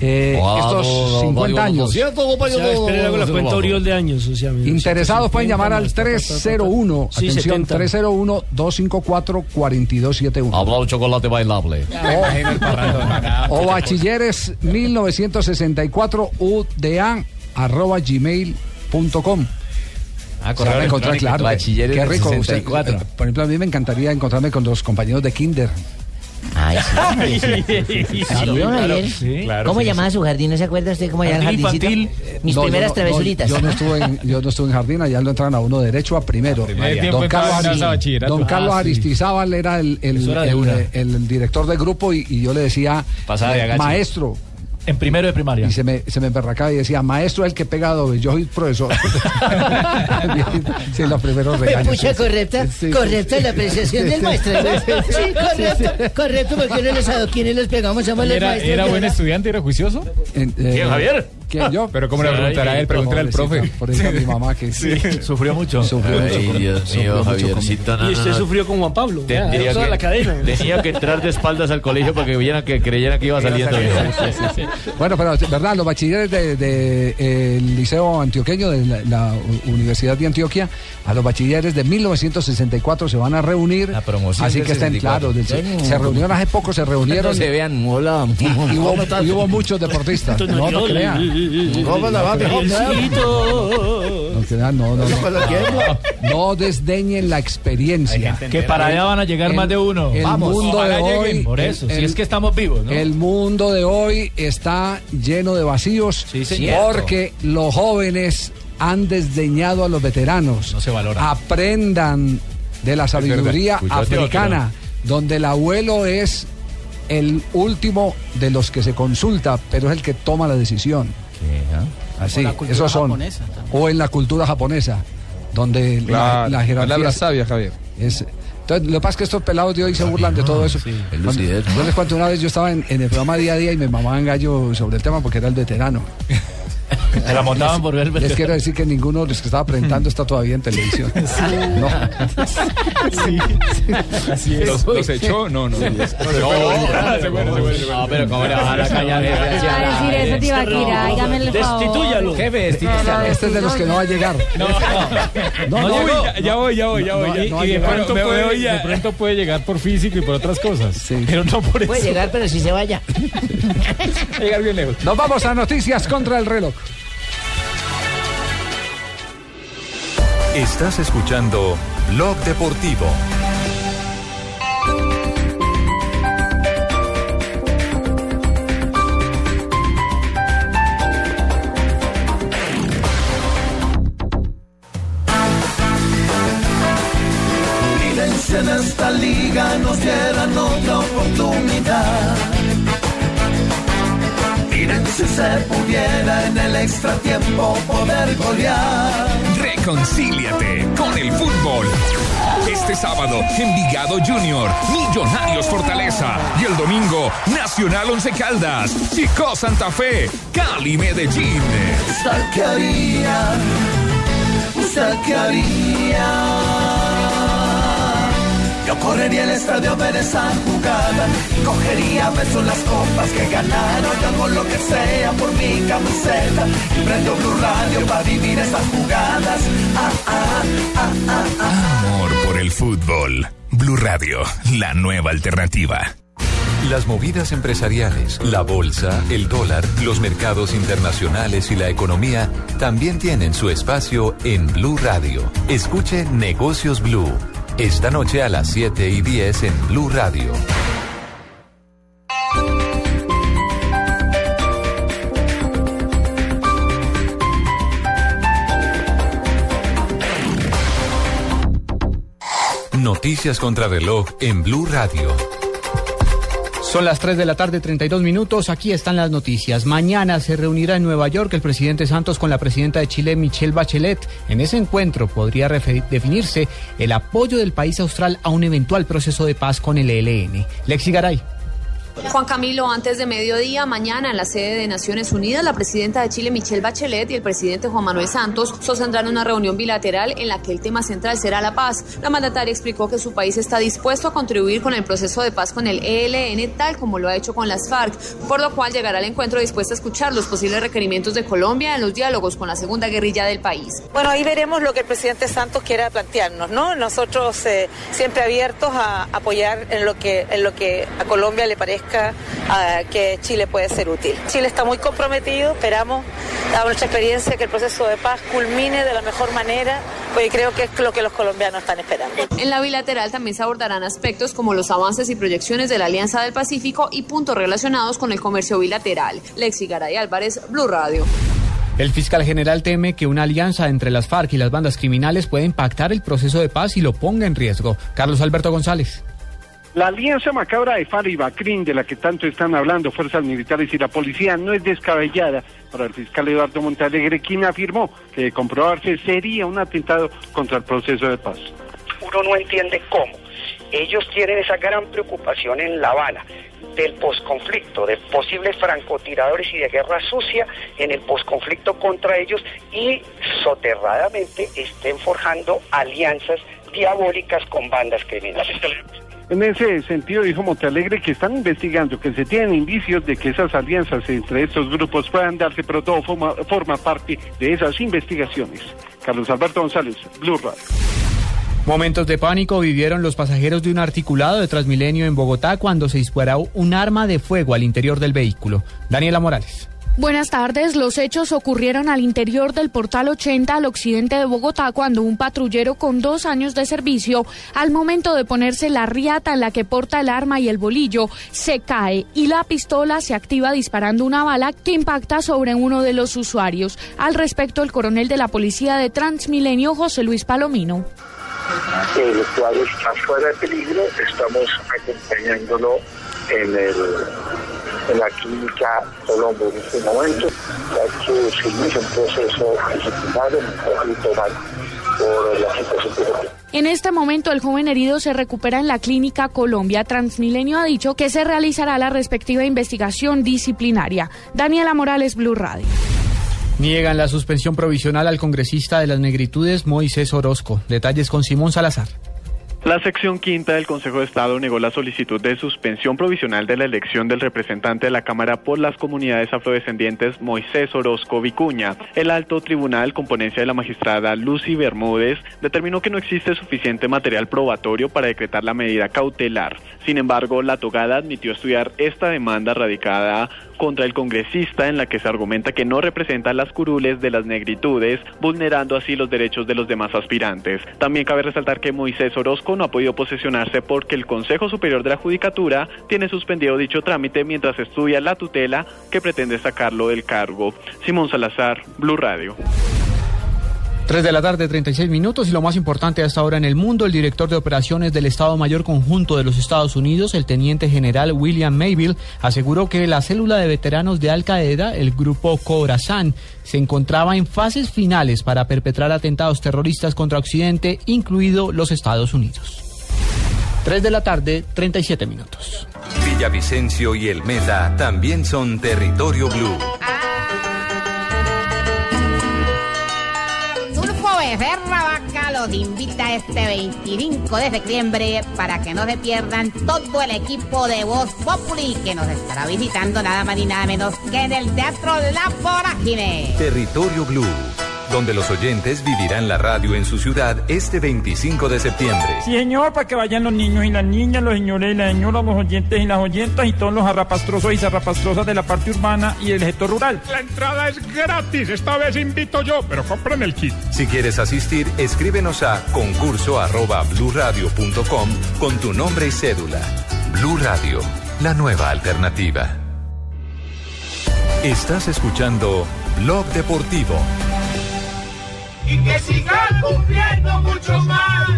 Speaker 6: eh, estos 50 años.
Speaker 7: O cuenta Oriol de años. O sea,
Speaker 6: Interesados pueden llamar al 301,
Speaker 7: Sí,
Speaker 6: atención,
Speaker 7: 70.
Speaker 6: 301-254-4271.
Speaker 42: Habla un chocolate bailable.
Speaker 6: O bachilleres 1964 uda arroba gmail.com.
Speaker 21: Ah,
Speaker 6: a encontrar, claro.
Speaker 21: bachilleres
Speaker 6: Qué rico. usted-
Speaker 21: 64.
Speaker 6: eh, por ejemplo, a mí me encantaría encontrarme con los compañeros de Kinder.
Speaker 8: Ay,
Speaker 6: Ay,
Speaker 8: sí.
Speaker 6: sí,
Speaker 8: Sí,
Speaker 6: claro,
Speaker 8: Javier.
Speaker 6: sí, claro,
Speaker 8: ¿Cómo
Speaker 6: sí,
Speaker 8: llamaba su jardín? ¿No se acuerda usted cómo llamaba el
Speaker 6: Jardín.
Speaker 8: Mis
Speaker 6: No, yo
Speaker 8: primeras
Speaker 6: no-
Speaker 8: travesuritas.
Speaker 6: Yo, no estuve en, yo no estuve en jardín, allá lo entran a uno derecho a primero. Don Carlos, Ari- don Carlos
Speaker 23: Ah, sí.
Speaker 6: Aristizábal era el, director del grupo y, y yo le decía, maestro.
Speaker 21: En primero de primaria.
Speaker 6: Y se me, se me emberracaba y decía, maestro es el que pega doble, yo soy profesor. sí, los primeros regaños.
Speaker 8: Pucha, correcta,
Speaker 6: Sí,
Speaker 8: correcta
Speaker 6: sí.
Speaker 8: la apreciación del maestro. ¿no?
Speaker 6: Sí, sí,
Speaker 8: Sí, correcto, correcto, porque no los adoquines los pegamos, somos los
Speaker 23: ¿Era,
Speaker 8: maestros.
Speaker 23: era buen estudiante? ¿Era juicioso?
Speaker 6: ¿Quién,
Speaker 23: Javier?
Speaker 6: ¿Quién, yo?
Speaker 23: Pero ¿cómo le preguntará él? Pregúntale al profe.
Speaker 6: Por eso a mi mamá que sí.
Speaker 21: Sufrió mucho.
Speaker 6: Sufrió mucho.
Speaker 42: Ay, Dios
Speaker 6: sufrió
Speaker 42: mío,
Speaker 6: mucho
Speaker 42: Javiercito, no,
Speaker 7: Y usted sufrió con Juan Pablo. Ya,
Speaker 42: Tendría
Speaker 7: toda
Speaker 42: que-
Speaker 7: la cadena.
Speaker 42: Tenía que entrar de espaldas al colegio para que vieran que creyeran que iba saliendo.
Speaker 6: Bueno, pero verdad, los bachilleres del de, eh, el Liceo Antioqueño de la, Universidad de Antioquia, a los bachilleres de 1964 se van a reunir.
Speaker 42: La promoción
Speaker 6: así que estén
Speaker 42: 64.
Speaker 6: claros. se reunieron hace poco, se reunieron.
Speaker 8: No se vean, hola.
Speaker 6: y, y hubo, y hubo muchos deportistas. No, no crean.
Speaker 8: ¿Cómo la va?
Speaker 6: No no, no, no. No desdeñen la experiencia.
Speaker 21: Que para allá van a llegar
Speaker 6: El-
Speaker 21: más de uno.
Speaker 6: el
Speaker 21: Vamos,
Speaker 6: mundo
Speaker 21: ojalá
Speaker 6: de
Speaker 21: lleguen.
Speaker 6: hoy-
Speaker 21: Por eso,
Speaker 6: el-
Speaker 21: si es que estamos vivos, ¿no?
Speaker 6: El mundo de hoy está lleno de vacíos
Speaker 21: señor.
Speaker 6: porque los jóvenes han desdeñado a los veteranos.
Speaker 21: No se valora.
Speaker 6: Aprendan de la sabiduría africana, donde el abuelo es el último de los que se consulta, pero es el que toma la decisión. Así,
Speaker 21: la cultura
Speaker 6: esos son.
Speaker 21: japonesa.
Speaker 6: O en la cultura japonesa, donde la,
Speaker 18: Claro,
Speaker 6: la jerarquía
Speaker 18: sabias, Javier.
Speaker 6: es- entonces, lo que pasa es que estos pelados de hoy se burlan de todo eso. Cuando- yo les cuento una vez, yo estaba en, en el programa día a día y me mamaban gallo sobre el tema porque era el veterano.
Speaker 42: Se la montaban por ver.
Speaker 6: Les quiero decir que ninguno de los que estaba presentando está todavía en televisión. No.
Speaker 42: Sí, Así es.
Speaker 23: ¿Los, los echó? No, no. No,
Speaker 42: No, pero cómo le va a la caña
Speaker 9: a decir eso, Tibaquira. Dígame el favor.
Speaker 42: Destituyalo. Jefe, destitúyalo.
Speaker 6: Este es de los que no va a llegar.
Speaker 42: No,
Speaker 6: No, no,
Speaker 23: Uy, ya, ya voy, ya voy, ya voy.
Speaker 6: No,
Speaker 23: Y-
Speaker 6: no
Speaker 23: de pronto
Speaker 36: de,
Speaker 23: puede-
Speaker 36: de pronto puede llegar por físico y por otras cosas. Pero no por eso.
Speaker 8: Puede llegar, pero si se vaya.
Speaker 23: llegar bien lejos.
Speaker 6: Nos vamos a noticias contra el reloj.
Speaker 2: Estás escuchando Blog Deportivo.
Speaker 17: En esta liga nos dieran otra oportunidad. Miren si se pudiera en el extra tiempo poder golear.
Speaker 10: Reconcíliate con el fútbol. Este sábado, Envigado Junior, Millonarios Fortaleza. Y el domingo, Nacional Once Caldas, Chico Santa Fe, Cali Medellín.
Speaker 17: ¿Usted qué Yo correría el estadio a ver esa jugada. Cogería a besos las copas que ganaron. Yo hago lo que sea por mi camiseta. Y prendo Blue Radio para vivir esas jugadas. Ah, ah, ah, ah, ah.
Speaker 10: Amor por el fútbol. Blue Radio, la nueva alternativa.
Speaker 2: Las movidas empresariales, la bolsa, el dólar, los mercados internacionales y la economía también tienen su espacio en Blue Radio. Escuche Negocios Blue. Esta noche a las 7 y 10 en Blue Radio. Noticias contra reloj en Blue Radio.
Speaker 43: Son las 3 de la tarde, 32 minutos. Aquí están las noticias. Mañana se reunirá en Nueva York el presidente Santos con la presidenta de Chile, Michelle Bachelet. En ese encuentro podría definirse el apoyo del país austral a un eventual proceso de paz con el ELN. Lexi Garay.
Speaker 44: Juan Camilo, antes de mediodía, mañana en la sede de Naciones Unidas, la presidenta de Chile, Michelle Bachelet, y el presidente Juan Manuel Santos sostendrán una reunión bilateral en la que el tema central será la paz. La mandataria explicó que su país está dispuesto a contribuir con el proceso de paz con el ELN, tal como lo ha hecho con las FARC, por lo cual llegará al encuentro dispuesta a escuchar los posibles requerimientos de Colombia en los diálogos con la segunda guerrilla del país.
Speaker 45: Bueno, ahí veremos lo que el presidente Santos quiera plantearnos, ¿no? Nosotros eh, siempre abiertos a apoyar en lo que en lo que a Colombia le parezca ah, que Chile puede ser útil. Chile está muy comprometido, esperamos, dado nuestra experiencia, que el proceso de paz culmine de la mejor manera, porque creo que es lo que los colombianos están esperando.
Speaker 44: En la bilateral también se abordarán aspectos como los avances y proyecciones de la Alianza del Pacífico y puntos relacionados con el comercio bilateral. Lexi Garay Álvarez, Blue Radio.
Speaker 43: El fiscal general teme que una alianza entre las FARC y las bandas criminales puede impactar el proceso de paz y lo ponga en riesgo. Carlos Alberto González.
Speaker 46: La alianza macabra de FARC y Bacrín, de la que tanto están hablando fuerzas militares y la policía, no es descabellada para el fiscal Eduardo Montalegre, quien afirmó que de comprobarse sería un atentado contra el proceso de paz.
Speaker 47: uno no entiende cómo. Ellos tienen esa gran preocupación en La Habana del posconflicto, de posibles francotiradores y de guerra sucia en el posconflicto contra ellos y soterradamente estén forjando alianzas diabólicas con bandas criminales.
Speaker 46: En ese sentido, dijo Montalegre que están investigando, que se tienen indicios de que esas alianzas entre estos grupos puedan darse, pero todo forma, forma parte de esas investigaciones. Carlos Alberto González, Blue Radio.
Speaker 43: Momentos de pánico vivieron los pasajeros de un articulado de Transmilenio en Bogotá cuando se disparó un arma de fuego al interior del vehículo. Daniela Morales.
Speaker 48: Buenas tardes. Los hechos ocurrieron al interior del Portal 80 al occidente de Bogotá cuando un patrullero con dos años de servicio, al momento de ponerse la riata en la que porta el arma y el bolillo, se cae y la pistola se activa disparando una bala que impacta sobre uno de los usuarios. Al respecto, el coronel de la policía de Transmilenio, José Luis Palomino.
Speaker 49: El usuario está fuera de peligro, estamos acompañándolo en, el, en la clínica Colombo en este momento, ya que se inicia un proceso disciplinario en el conflicto mal por la situación que
Speaker 48: En este momento, el joven herido se recupera en la clínica Colombia. Transmilenio ha dicho que se realizará la respectiva investigación disciplinaria. Daniela Morales, Blue Radio.
Speaker 43: Niegan la suspensión provisional al congresista de las negritudes Moisés Orozco. Detalles con Simón Salazar.
Speaker 46: La sección quinta del Consejo de Estado negó la solicitud de suspensión provisional de la elección del representante de la Cámara por las comunidades afrodescendientes Moisés Orozco Vicuña. El alto tribunal, con ponencia de la magistrada Lucy Bermúdez, determinó que no existe suficiente material probatorio para decretar la medida cautelar. Sin embargo, la togada admitió estudiar esta demanda radicada contra el congresista en la que se argumenta que no representa las curules de las negritudes, vulnerando así los derechos de los demás aspirantes. También cabe resaltar que Moisés Orozco no ha podido posesionarse porque el Consejo Superior de la Judicatura tiene suspendido dicho trámite mientras estudia la tutela que pretende sacarlo del cargo. Simón Salazar, Blue Radio.
Speaker 43: 3 de la tarde, 36 minutos y lo más importante hasta ahora en el mundo, el director de operaciones del Estado Mayor Conjunto de los Estados Unidos, el teniente general William Mayville, aseguró que la célula de veteranos de Al Qaeda, el grupo Khorasan, se encontraba en fases finales para perpetrar atentados terroristas contra Occidente, incluido los Estados Unidos. 3 de la tarde, 37 minutos.
Speaker 2: Villavicencio y el Meta también son territorio blue.
Speaker 50: Surfo Becerra Vaca los invita este 25 de septiembre para que no se pierdan todo el equipo de Voz Populi que nos estará visitando nada más ni nada menos que en el Teatro La Vorágine.
Speaker 2: Territorio Blue, donde los oyentes vivirán la radio en su ciudad este 25 de septiembre.
Speaker 51: Sí, señor, para que vayan los niños y las niñas, los señores y las señoras, los oyentes y las oyentas y todos los zarrapastrosos y zarrapastrosas de la parte urbana y del sector rural.
Speaker 52: La entrada es gratis, esta vez invito yo, pero compren el kit.
Speaker 2: Si quieres asistir, escríbenos a concurso arroba bluradio.com con tu nombre y cédula. Blue Radio, la nueva alternativa. Estás escuchando Blog Deportivo.
Speaker 38: Y que sigan cumpliendo mucho más.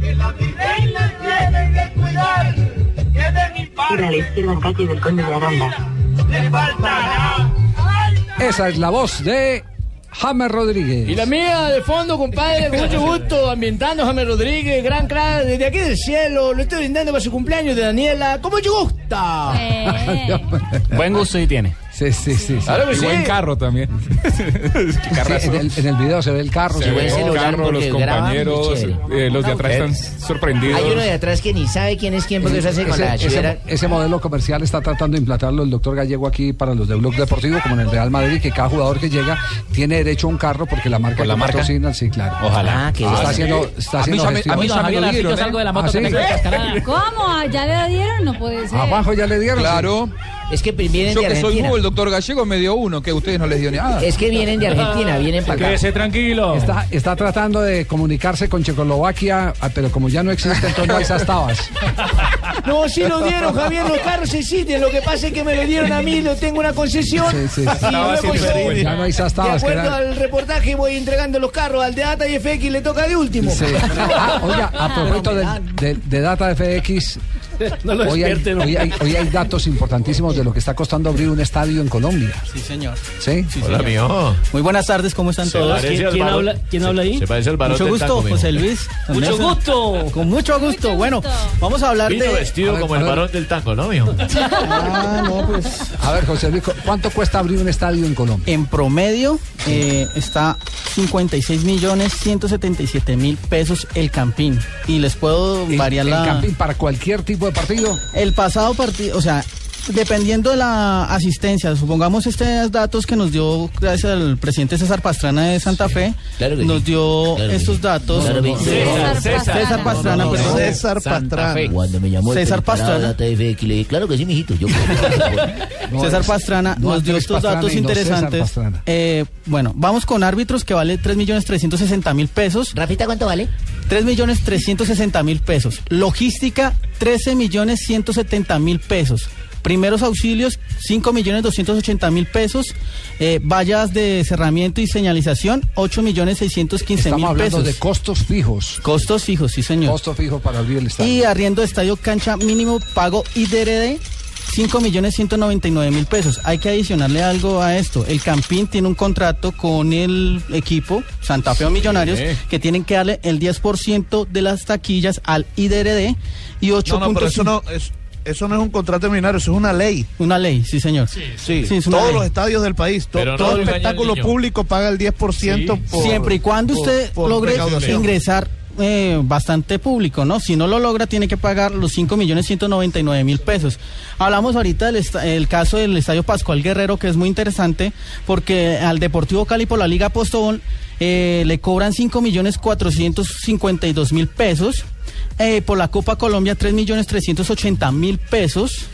Speaker 38: Que la virreina tienen que cuidar. Que de mi parte.
Speaker 53: Tira a la izquierda calle del Conde de Aranda.
Speaker 38: le faltará.
Speaker 6: Esa es la voz de James Rodríguez.
Speaker 8: Y la mía de fondo, compadre, con mucho gusto, ambientando James Rodríguez, gran crack, desde aquí del cielo, lo estoy brindando para su cumpleaños de Daniela, como yo gusta.
Speaker 43: Buen gusto y tiene.
Speaker 6: Sí, sí, sí. sí.
Speaker 8: Claro que
Speaker 36: Y
Speaker 8: sí.
Speaker 36: buen carro también.
Speaker 6: Sí, en, el, en el video se ve el carro.
Speaker 36: Se
Speaker 6: se
Speaker 36: ve el carro, los compañeros, eh, los de atrás están sorprendidos.
Speaker 40: Hay uno de atrás que ni sabe quién es quién porque se hace con la
Speaker 6: ese,
Speaker 40: chivera.
Speaker 6: ese- ese modelo comercial está tratando de implantarlo el doctor Gallego aquí para los de Blog Deportivo, como en el Real Madrid, que cada jugador que llega tiene derecho a un carro porque la marca
Speaker 36: ¿Con la
Speaker 6: que
Speaker 36: marca?
Speaker 6: patrocina, sí, claro.
Speaker 36: Ojalá.
Speaker 40: Ah, qué
Speaker 6: está
Speaker 40: bien.
Speaker 6: haciendo, está
Speaker 36: A mí
Speaker 6: haciendo
Speaker 36: a mí ¿eh?
Speaker 21: salgo de la
Speaker 6: ¿Ah,
Speaker 21: moto
Speaker 6: sí?
Speaker 21: que tengo la cascarada.
Speaker 9: ¿Cómo? ¿Ya le dieron? No puede ser.
Speaker 6: A Juanjo ya le dieron.
Speaker 18: Claro.
Speaker 40: Es que vienen
Speaker 18: Yo
Speaker 40: de
Speaker 18: que soy. Doctor Gallego me dio uno, que a ustedes no les dio ni nada.
Speaker 40: Es que vienen de Argentina, vienen para acá.
Speaker 21: Quédese tranquilo.
Speaker 6: Está, está tratando de comunicarse con Checoslovaquia, ah, pero como ya no existe, entonces no hay esas tabas.
Speaker 8: No, sí lo dieron, Javier, los carros existen, lo que pasa es que me lo dieron a mí, lo tengo una concesión.
Speaker 6: Sí, sí, sí.
Speaker 8: Y luego yo,
Speaker 6: Ya no hay esas
Speaker 8: de
Speaker 6: tabas.
Speaker 8: acuerdo al reportaje, voy entregando los carros al de Data y FX, le toca de último.
Speaker 6: Sí. Ah, oiga, a propósito de, de- de data FX,
Speaker 7: No lo
Speaker 6: hoy hay,
Speaker 7: despierten.
Speaker 6: hoy hay- hoy hay datos importantísimos de lo que está costando abrir un estadio en Colombia.
Speaker 42: Sí, señor.
Speaker 6: ¿Sí?
Speaker 42: Hola, mío.
Speaker 21: Muy buenas tardes, ¿cómo están
Speaker 42: Se
Speaker 21: todos?
Speaker 7: ¿Quién- quién habla- quién
Speaker 42: se-
Speaker 7: habla ahí?
Speaker 42: Se parece al varón
Speaker 21: Mucho
Speaker 42: del
Speaker 21: gusto,
Speaker 42: mijo.
Speaker 21: José Luis.
Speaker 7: Mucho gusto.
Speaker 21: Con mucho gusto. Bueno, vamos a hablar
Speaker 42: Vino
Speaker 21: de...
Speaker 42: vestido
Speaker 6: ver,
Speaker 42: como el varón del tango, ¿no, mijo?
Speaker 21: Ah, no, pues...
Speaker 6: A ver, José Luis, ¿cuánto cuesta abrir un estadio en Colombia?
Speaker 21: En promedio eh, está 56 millones 177 mil pesos el campín. Y les puedo variar
Speaker 6: en
Speaker 21: la...
Speaker 6: camping para cualquier tipo de partido.
Speaker 21: El pasado partido, o sea, dependiendo de la asistencia, supongamos estos datos que nos dio, gracias al presidente César Pastrana de Santa Fe,
Speaker 40: Claro que sí.
Speaker 21: nos dio
Speaker 40: Claro
Speaker 21: estos datos.
Speaker 40: Claro.
Speaker 21: César,
Speaker 9: César
Speaker 21: César Pastrana,
Speaker 40: No, no, no,
Speaker 21: perdón. César Pastrana.
Speaker 40: Cuando me llamó el
Speaker 21: César Pastrana.
Speaker 40: Le dije, claro que sí, mijito. Yo
Speaker 6: No,
Speaker 21: César Pastrana
Speaker 6: no
Speaker 21: nos dio estos
Speaker 6: Pastrana
Speaker 21: datos interesantes. Eh, bueno, vamos con árbitros que vale 3 millones 360 mil pesos.
Speaker 40: Rafita, ¿cuánto vale?
Speaker 21: 3 millones 360 mil pesos. Logística, 13 millones 170 mil pesos. Primeros auxilios, 5 millones 280 mil pesos. Eh, vallas de cerramiento y señalización, 8 millones 615 mil
Speaker 6: Estamos hablando
Speaker 21: pesos.
Speaker 6: de costos fijos.
Speaker 21: Costos fijos, sí señor.
Speaker 6: Costo fijo para abrir el estadio.
Speaker 21: Y arriendo de estadio cancha mínimo pago IDRD. 5 millones 199 mil pesos. Hay que adicionarle algo a esto. El Campín tiene un contrato con el equipo Santa Fe o Millonarios que tienen que darle el 10% de las taquillas al IDRD y 8.5.
Speaker 54: No, no, pero eso no, es-
Speaker 55: eso no es un contrato millonario, eso es una ley.
Speaker 21: Una ley, sí, señor.
Speaker 55: Sí,
Speaker 21: Sí,
Speaker 55: todos
Speaker 21: ley.
Speaker 55: los estadios del país, to-
Speaker 21: no
Speaker 55: todo espectáculo público paga el 10% por,
Speaker 21: Siempre y cuando
Speaker 55: por-
Speaker 21: usted
Speaker 55: por
Speaker 21: logre ingresar eh, bastante público, ¿no? Si no lo logra, tiene que pagar los 5 millones 199 mil pesos. Hablamos ahorita del el caso del Estadio Pascual Guerrero, que es muy interesante, porque al Deportivo Cali por la Liga Postobón eh, le cobran 5 millones 452 mil pesos. Eh, por la Copa Colombia 3 millones 380 mil pesos.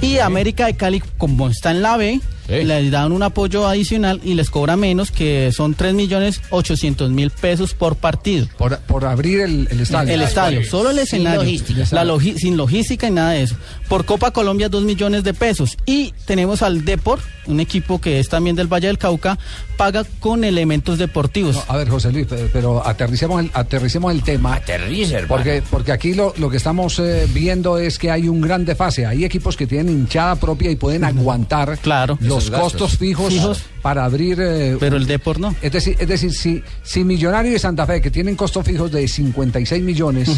Speaker 21: Y América de Cali, como está en la B, le dan un apoyo adicional y les cobra menos, que son 3 millones 800 mil pesos por partido.
Speaker 6: Por, por abrir el, el estadio.
Speaker 21: El estadio, solo el
Speaker 6: Sin
Speaker 21: escenario.
Speaker 6: logística.
Speaker 21: La logi- sin logística y nada de eso. Por Copa Colombia, 2 millones de pesos. Y tenemos al Depor, un equipo que es también del Valle del Cauca, paga con elementos deportivos.
Speaker 6: A ver, José Luis, pero, pero aterricemos, el, aterricemos el tema. porque, porque aquí lo, lo que estamos eh, viendo es que hay un gran desfase. Hay equipos que tienen hinchada propia y pueden aguantar los
Speaker 21: Gastos.
Speaker 6: costos fijos,
Speaker 21: Fijos.
Speaker 6: para abrir. eh,
Speaker 21: pero el Depor no.
Speaker 6: Es decir, es decir si, si Millonario y Santa Fe, que tienen costos fijos de 56 millones,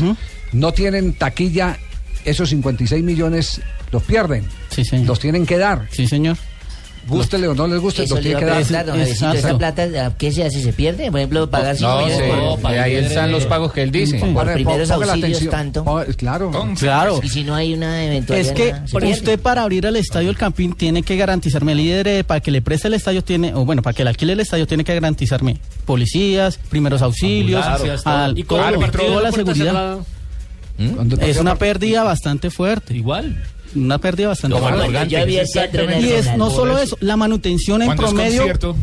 Speaker 6: no tienen taquilla, esos 56 millones los pierden. Los tienen que dar.
Speaker 21: Sí, señor.
Speaker 6: Gústele o no les guste,
Speaker 54: Eso
Speaker 6: tienen
Speaker 54: a
Speaker 6: que dar.
Speaker 54: ¿esa plata qué se hace? ¿Se pierde? Por ejemplo, pagar cinco
Speaker 6: No,
Speaker 54: millones
Speaker 6: sí,
Speaker 54: por-
Speaker 6: de ahí están los pagos que él dice.
Speaker 54: Por primeros auxilios tanto.
Speaker 6: Claro.
Speaker 21: Claro.
Speaker 54: Y si no hay una eventualidad.
Speaker 21: Es que usted para abrir el estadio El Campín tiene que garantizarme el líder eh, para que le preste el estadio tiene o bueno para que le alquile el estadio tiene que garantizarme policías, primeros auxilios, al-
Speaker 7: Y con
Speaker 21: todo, toda la seguridad. Es una pérdida bastante fuerte.
Speaker 7: Igual.
Speaker 21: Una pérdida bastante
Speaker 7: el
Speaker 21: Y es no solo
Speaker 7: eso.
Speaker 21: la manutención en
Speaker 7: ¿Cuándo es
Speaker 21: promedio.
Speaker 7: concierto?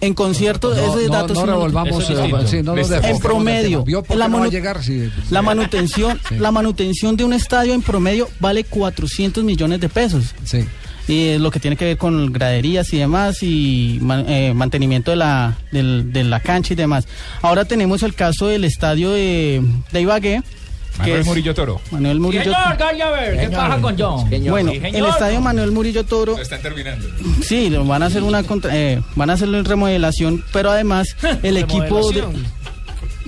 Speaker 21: En concierto,
Speaker 6: No,
Speaker 21: ese
Speaker 6: no,
Speaker 21: dato
Speaker 6: no
Speaker 21: sí
Speaker 6: revolvamos,
Speaker 21: es
Speaker 6: eh, sí, no nos
Speaker 21: en promedio,
Speaker 6: tema. ¿Vio por qué
Speaker 21: la,
Speaker 6: no
Speaker 21: manu-
Speaker 6: llegar? Sí.
Speaker 21: la manutención, la manutención de un estadio en promedio vale 400 millones de pesos. Y es lo que tiene que ver con graderías y demás y eh, mantenimiento de la, del- de la cancha y demás. Ahora tenemos el caso del estadio de, de Ibagué.
Speaker 52: Manuel
Speaker 21: es-
Speaker 52: Murillo Toro.
Speaker 21: Manuel Murillo
Speaker 51: Señor Gallaver, ¿qué pasa con John?
Speaker 21: Bueno,
Speaker 51: Sí,
Speaker 21: el
Speaker 51: señor.
Speaker 21: estadio Manuel Murillo Toro
Speaker 52: Lo están terminando.
Speaker 21: Sí, lo van a hacer una contra- eh, van a hacerlo en remodelación, pero además el equipo de,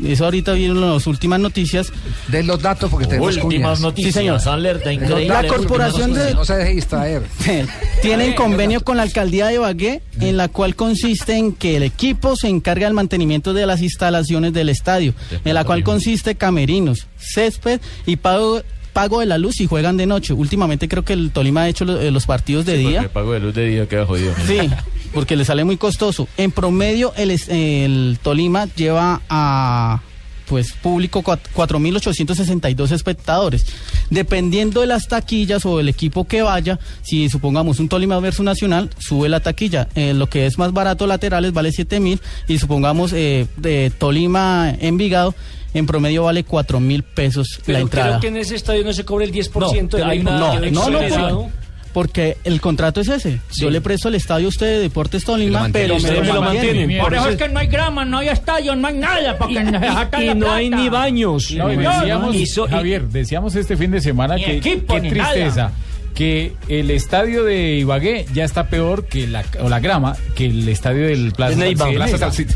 Speaker 21: eso ahorita vieron las últimas noticias.
Speaker 6: De los datos porque tenemos
Speaker 21: Últimas
Speaker 6: cuñas.
Speaker 21: noticias, Sí, señor.
Speaker 54: alerta
Speaker 21: increíble. La corporación de-
Speaker 6: No se deje distraer.
Speaker 21: Tienen convenio con la alcaldía de Ibagué, en la cual consiste en que el equipo se encarga del mantenimiento de las instalaciones del estadio, en la cual consiste camerinos, césped y pago pago de la luz y juegan de noche. Últimamente creo que el Tolima ha hecho eh, los partidos de día.
Speaker 56: El pago de luz de día queda jodido.
Speaker 21: Sí, porque le sale muy costoso. En promedio, el, el Tolima lleva a pues público cuat- 4.862 espectadores. Dependiendo de las taquillas o del equipo que vaya, si supongamos un Tolima versus Nacional, sube la taquilla. Eh, lo que es más barato laterales vale 7.000 y supongamos eh, de Tolima Envigado, en promedio vale 4.000 pesos
Speaker 7: Pero
Speaker 21: la entrada.
Speaker 7: creo que en ese estadio no se cobra el 10% de
Speaker 21: No,
Speaker 7: la del
Speaker 21: no, no, por- porque el contrato es ese. Yo le presto el estadio a usted de Deportes Tolima, pero me,
Speaker 7: me lo mantienen.
Speaker 51: Por eso es que no hay grama, no hay estadio, no hay nada, porque
Speaker 7: Y-
Speaker 51: nos
Speaker 7: y-
Speaker 51: sacan
Speaker 7: y
Speaker 51: la
Speaker 7: no hay ni baños.
Speaker 36: No, decíamos, Javier, decíamos este fin de semana
Speaker 51: Ni
Speaker 36: que
Speaker 51: equipo,
Speaker 36: qué tristeza
Speaker 51: nada.
Speaker 36: Que el estadio de Ibagué ya está peor que la, o la grama que el estadio del Plaza
Speaker 7: De Plaza
Speaker 36: Neiva.
Speaker 7: Salcito.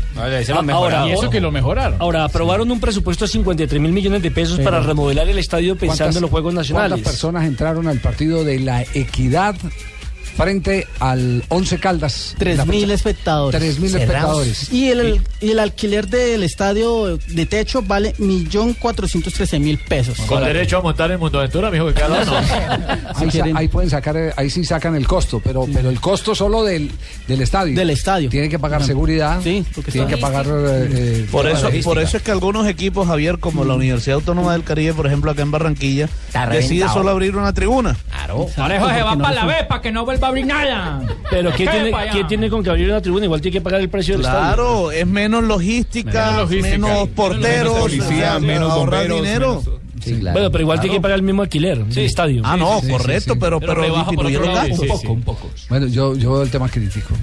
Speaker 36: y eso que lo mejoraron.
Speaker 7: Ahora, aprobaron un presupuesto de 53 mil millones de pesos
Speaker 6: Pero-
Speaker 7: para remodelar el estadio pensando
Speaker 6: ¿Cuántas-
Speaker 7: en los Juegos Nacionales.
Speaker 6: ¿Cuántas personas entraron al partido de la Equidad frente al Once Caldas?
Speaker 21: Tres mil espectadores.
Speaker 6: Tres mil espectadores.
Speaker 21: Y el, y el alquiler del estadio de techo vale millón cuatrocientos trece mil pesos.
Speaker 56: Con derecho a montar en Mundo Aventura, mijo, que cada uno.
Speaker 6: Ahí, pueden sacar, eh, ahí sí sacan el costo, pero, pero el costo solo del, del estadio.
Speaker 21: Del estadio.
Speaker 6: Tienen que pagar seguridad.
Speaker 21: Sí,
Speaker 6: tienen que pagar. eh, eh,
Speaker 55: Por eso, por eso es que algunos equipos, Javier, como la Universidad Autónoma del Caribe, por ejemplo, acá en Barranquilla, decide solo abrir una tribuna.
Speaker 51: Claro. Por eso se va para la B, para que no vuelva a abrir nada.
Speaker 7: Pero ¿qué
Speaker 51: ¿Qué
Speaker 7: tiene? ¿qué tiene con que abrir una tribuna? Igual tiene que pagar el precio del estadio.
Speaker 55: Claro, es menos logística,
Speaker 7: Menos logística.
Speaker 55: menos porteros,
Speaker 7: Menos policía,
Speaker 55: o sea,
Speaker 7: menos
Speaker 55: ahorrar
Speaker 7: bomberos,
Speaker 55: dinero.
Speaker 7: Bueno, pero igual tiene que pagar el mismo alquiler del estadio.
Speaker 55: Ah, no, correcto, pero, pero, los gastos.
Speaker 6: un poco, un poco. Bueno, yo, yo veo el tema crítico.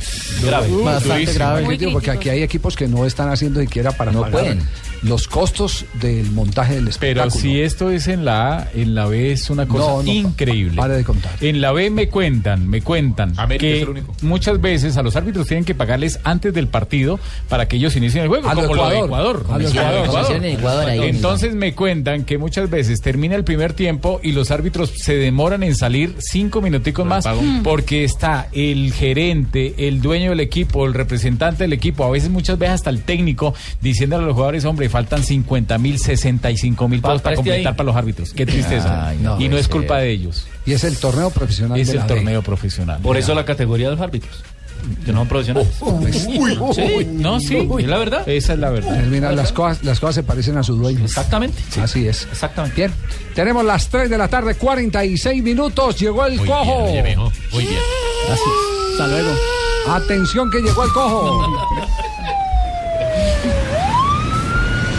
Speaker 55: Grave.
Speaker 6: Uh,
Speaker 55: Bastante
Speaker 6: durísimo.
Speaker 55: grave.
Speaker 6: Crítico, porque aquí hay equipos que no están haciendo siquiera para
Speaker 36: No
Speaker 6: pagar
Speaker 36: pueden.
Speaker 6: los costos del montaje del
Speaker 36: Pero
Speaker 6: espectáculo.
Speaker 36: si esto es en la A, en la B es una cosa
Speaker 6: No, no,
Speaker 36: increíble.
Speaker 6: Pare de contar.
Speaker 36: En la B me cuentan, me cuentan
Speaker 6: América es
Speaker 36: que
Speaker 6: el único.
Speaker 36: muchas veces a los árbitros tienen que pagarles antes del partido para que ellos inicien el juego,
Speaker 6: A
Speaker 36: como lo de
Speaker 6: Ecuador.
Speaker 36: Ecuador. Entonces me cuentan que muchas veces termina el primer tiempo y los árbitros se demoran en salir cinco minuticos más porque está el gerente, el dueño del equipo, el representante del equipo, a veces muchas veces hasta el técnico, diciéndole a los jugadores, hombre, faltan 50 mil, 65 mil pesos para completar
Speaker 7: ahí.
Speaker 36: para los árbitros. Qué tristeza.
Speaker 6: Ay,
Speaker 36: y no es
Speaker 6: ser.
Speaker 36: culpa de ellos.
Speaker 6: Y es el torneo profesional.
Speaker 36: Es
Speaker 6: de
Speaker 36: el
Speaker 6: B.
Speaker 36: torneo profesional.
Speaker 56: Por eso la categoría de los árbitros. Que no son profesionales.
Speaker 36: Sí, no, sí, es la verdad. Esa es la verdad.
Speaker 6: Mira, las cosas, las cosas se parecen a su dueño.
Speaker 56: Exactamente.
Speaker 6: Así es.
Speaker 56: Exactamente.
Speaker 6: Bien, tenemos las 3 de la tarde, 46 minutos. Llegó el
Speaker 56: Muy bien,
Speaker 6: cojo.
Speaker 56: oye, mijo, muy bien.
Speaker 6: Así. Hasta luego. Atención que llegó el cojo.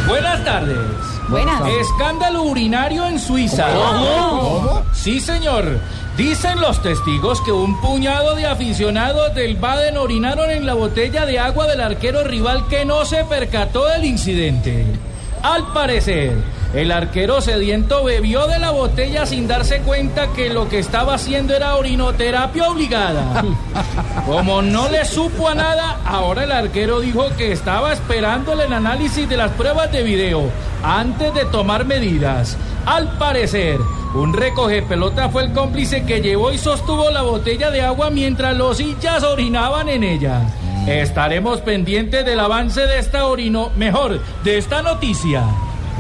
Speaker 57: Buenas tardes.
Speaker 9: Buenas.
Speaker 57: Escándalo urinario en Suiza.
Speaker 6: ¿Cómo?
Speaker 57: Sí, señor. Dicen los testigos que un puñado de aficionados del Baden orinaron en la botella de agua del arquero rival que no se percató del incidente. Al parecer, el arquero sediento bebió de la botella sin darse cuenta que lo que estaba haciendo era orinoterapia obligada. Como no le supo a nada, ahora el arquero dijo que estaba esperando el análisis de las pruebas de video antes de tomar medidas. Al parecer, un recoge pelota fue el cómplice que llevó y sostuvo la botella de agua mientras los hinchas orinaban en ella. Estaremos pendientes del avance de esta orino, mejor, de esta noticia.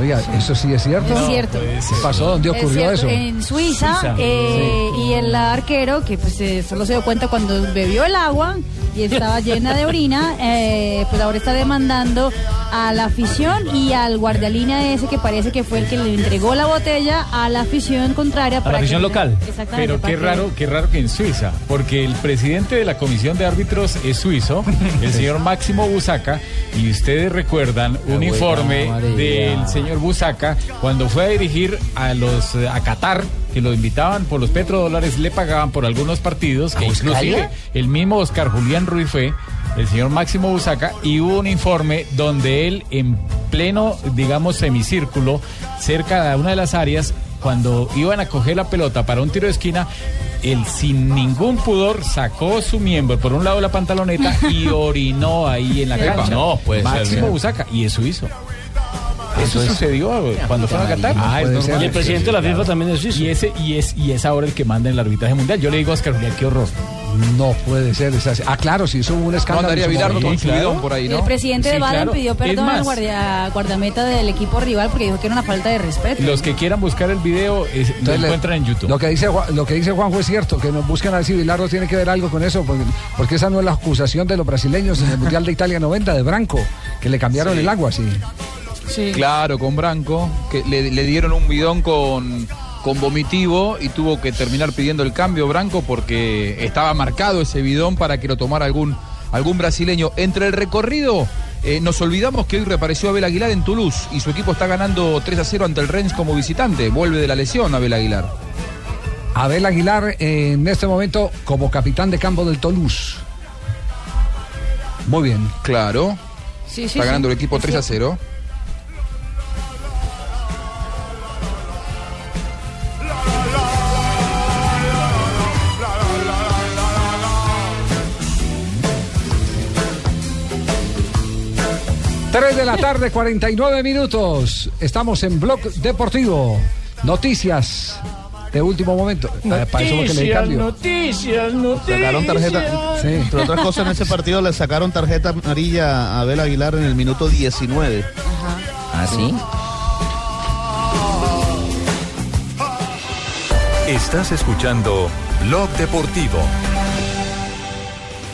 Speaker 6: Oiga, eso sí es cierto.
Speaker 9: Es cierto.
Speaker 6: ¿Qué pasó? ¿Dónde ocurrió eso?
Speaker 9: En Suiza,
Speaker 6: Suiza.
Speaker 9: eh, y el arquero, que pues eh, solo se dio cuenta cuando bebió el agua y estaba llena de orina, eh, pues ahora está demandando a la afición y al guardialínea ese que parece que fue el que le entregó la botella a la afición contraria.
Speaker 36: A la afición
Speaker 9: que-
Speaker 36: local.
Speaker 9: Exactamente.
Speaker 36: Pero qué raro, qué raro que en Suiza, porque el presidente de la comisión de árbitros es suizo, el señor Máximo Busaca, y ustedes recuerdan un informe del señor Busaca cuando fue a dirigir a los eh, a Qatar que lo invitaban por los petrodólares, le pagaban por algunos partidos, que inclusive el mismo Oscar Julián Ruiz fue el señor Máximo Busaca y hubo un informe donde él en pleno, digamos, semicírculo, cerca de una de las áreas, cuando iban a coger la pelota para un tiro de esquina, él sin ningún pudor sacó su miembro por un lado de la pantaloneta y orinó ahí en la
Speaker 56: Epa.
Speaker 36: cancha.
Speaker 56: No,
Speaker 36: Máximo. Busaca, y eso hizo. Eso sucedió cuando fue a Qatar.
Speaker 7: Ah, es
Speaker 36: puede
Speaker 7: normal.
Speaker 36: ser.
Speaker 7: Y el presidente de la FIFA también es suizo.
Speaker 36: Y ese y es y es ahora el que manda en el arbitraje mundial. Yo le digo a Oscar Julián, qué horror.
Speaker 6: No puede ser. es así. Ah, claro, si hizo un escándalo.
Speaker 18: Bilardo
Speaker 6: momento.
Speaker 18: con su bidón por ahí,
Speaker 9: El presidente de
Speaker 36: Sí,
Speaker 9: Baden
Speaker 36: claro.
Speaker 9: pidió perdón
Speaker 36: más,
Speaker 9: al guardia, guardameta del equipo rival porque dijo que era una falta de respeto.
Speaker 36: Los que quieran buscar el video es- lo
Speaker 6: Entonces,
Speaker 36: encuentran en YouTube.
Speaker 6: Lo que dice Juan- lo que dice Juanjo es cierto, que nos buscan a ver si Bilardo tiene que ver algo con eso, porque, porque esa no es la acusación de los brasileños en el Mundial de Italia 90 de Branco, que le cambiaron el agua, sí.
Speaker 18: Claro, con Branco, que le, le dieron un bidón con, con vomitivo y tuvo que terminar pidiendo el cambio Branco porque estaba marcado ese bidón para que lo tomara algún, algún brasileño. Entre el recorrido, eh, nos olvidamos que hoy reapareció Abel Aguilar en Toulouse y su equipo está ganando 3 a 0 ante el Rennes como visitante. Vuelve de la lesión Abel Aguilar.
Speaker 6: Abel Aguilar eh, en este momento como capitán de campo del Toulouse. Muy bien.
Speaker 18: Claro.
Speaker 9: Sí, sí,
Speaker 18: está
Speaker 9: sí.
Speaker 18: ganando el equipo
Speaker 9: Es
Speaker 18: 3 a
Speaker 9: cierto.
Speaker 18: 0.
Speaker 6: Tres de la tarde, 49 minutos. Estamos en Blog Deportivo. Noticias de último momento. Para eso fue que le di cambio.
Speaker 57: noticias, noticias.
Speaker 55: Sacaron tarjeta.
Speaker 6: Sí.
Speaker 55: Entre otras cosas, en ese partido le sacaron tarjeta amarilla a Abel Aguilar en el minuto 19.
Speaker 54: ¿Ah, sí?
Speaker 2: Estás escuchando Blog Deportivo.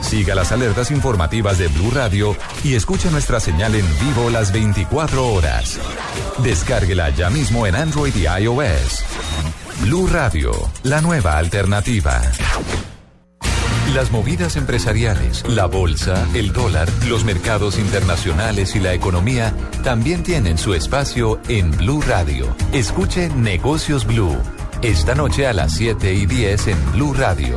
Speaker 2: Siga las alertas informativas de Blue Radio y escuche nuestra señal en vivo las 24 horas. Descárguela ya mismo en Android y iOS. Blue Radio, la nueva alternativa. Las movidas empresariales, la bolsa, el dólar, los mercados internacionales y la economía también tienen su espacio en Blue Radio. Escuche Negocios Blue. Esta noche a las 7 y 10 en Blue Radio.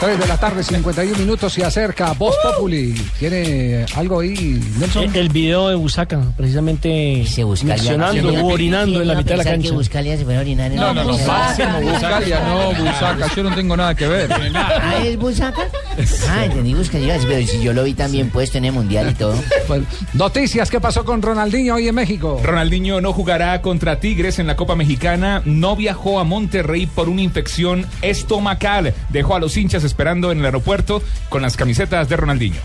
Speaker 6: 3 de la tarde, 51 minutos, se acerca Voz Populi. ¿Tiene algo ahí, Nelson?
Speaker 7: El, el video de Busaca, precisamente mencionando o orinando en la mitad de la cancha.
Speaker 8: que Buscalia se fuera a orinar en
Speaker 18: No,
Speaker 8: la
Speaker 18: no, no, máximo Buscalia, no, Busaca, yo no tengo nada que ver.
Speaker 8: ¿Ah, es Busaca? Ah, entendí Buscalia, pero si yo lo vi también puesto en el Mundial y todo.
Speaker 6: Bueno, noticias, ¿qué pasó con Ronaldinho hoy en México?
Speaker 10: Ronaldinho no jugará contra Tigres en la Copa Mexicana. No viajó a Monterrey por una infección estomacal. Dejó a los hinchas esperando en el aeropuerto con las camisetas de Ronaldinho.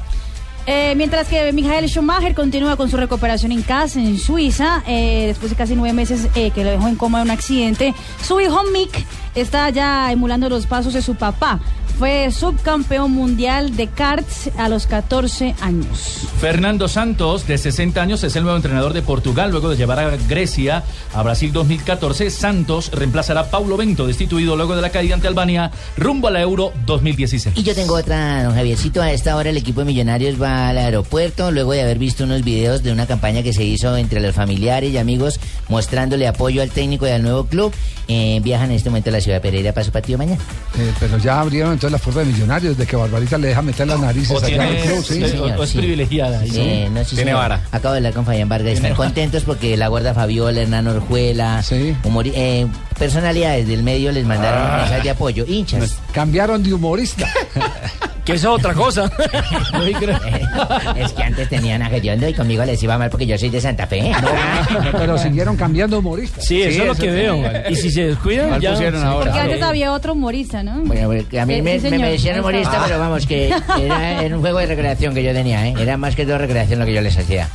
Speaker 9: Eh, mientras que Michael Schumacher continúa con su recuperación en casa, en Suiza, eh, después de casi nueve meses eh, que lo dejó en coma de un accidente, su hijo Mick está ya emulando los pasos de su papá. Fue subcampeón mundial de karts a los 14 años.
Speaker 23: Fernando Santos, de 60 años, es el nuevo entrenador de Portugal. Luego de llevar a Grecia a Brasil 2014, Santos reemplazará a Paulo Bento, destituido luego de la caída ante Albania, rumbo a la Euro 2016.
Speaker 8: Y yo tengo otra, don Javiercito. A esta hora el equipo de Millonarios va al aeropuerto luego de haber visto unos videos de una campaña que se hizo entre los familiares y amigos mostrándole apoyo al técnico y al nuevo club. Eh, viajan en este momento a la ciudad de Pereira para su partido mañana.
Speaker 6: Eh, pero ya abrieron entonces la puerta de millonarios, de que Barbarita le deja meter las narices
Speaker 8: O
Speaker 6: allá en el
Speaker 8: tiene-
Speaker 6: club, sí.
Speaker 8: sí, señor,
Speaker 23: o es
Speaker 8: sí.
Speaker 23: privilegiada.
Speaker 8: Sí, no, sí, señor. Acabo de hablar con Fabián Vargas. Están contentos porque la guarda Fabiola, Hernán Orjuela, eh, personalidades del medio les mandaron
Speaker 6: Ah.
Speaker 8: mensajes de apoyo. Hinchas.
Speaker 6: Cambiaron de humorista.
Speaker 7: que esa es otra cosa.
Speaker 8: es que antes tenían a Gediondo y conmigo les iba mal porque yo soy de Santa Fe.
Speaker 6: pero siguieron cambiando humorista.
Speaker 7: Sí, eso es lo que veo. Y si se descuidan,
Speaker 8: Mal
Speaker 7: ya.
Speaker 8: pusieron
Speaker 7: Sí.
Speaker 8: ahora.
Speaker 9: Porque antes había otro humorista, ¿no?
Speaker 8: Bueno, porque a mí
Speaker 9: Sí,
Speaker 8: me,
Speaker 9: sí,
Speaker 8: me, decían humorista,
Speaker 9: Ah.
Speaker 8: pero vamos, que era, era un juego de recreación que yo tenía, ¿eh? Era más que todo recreación lo que yo les hacía.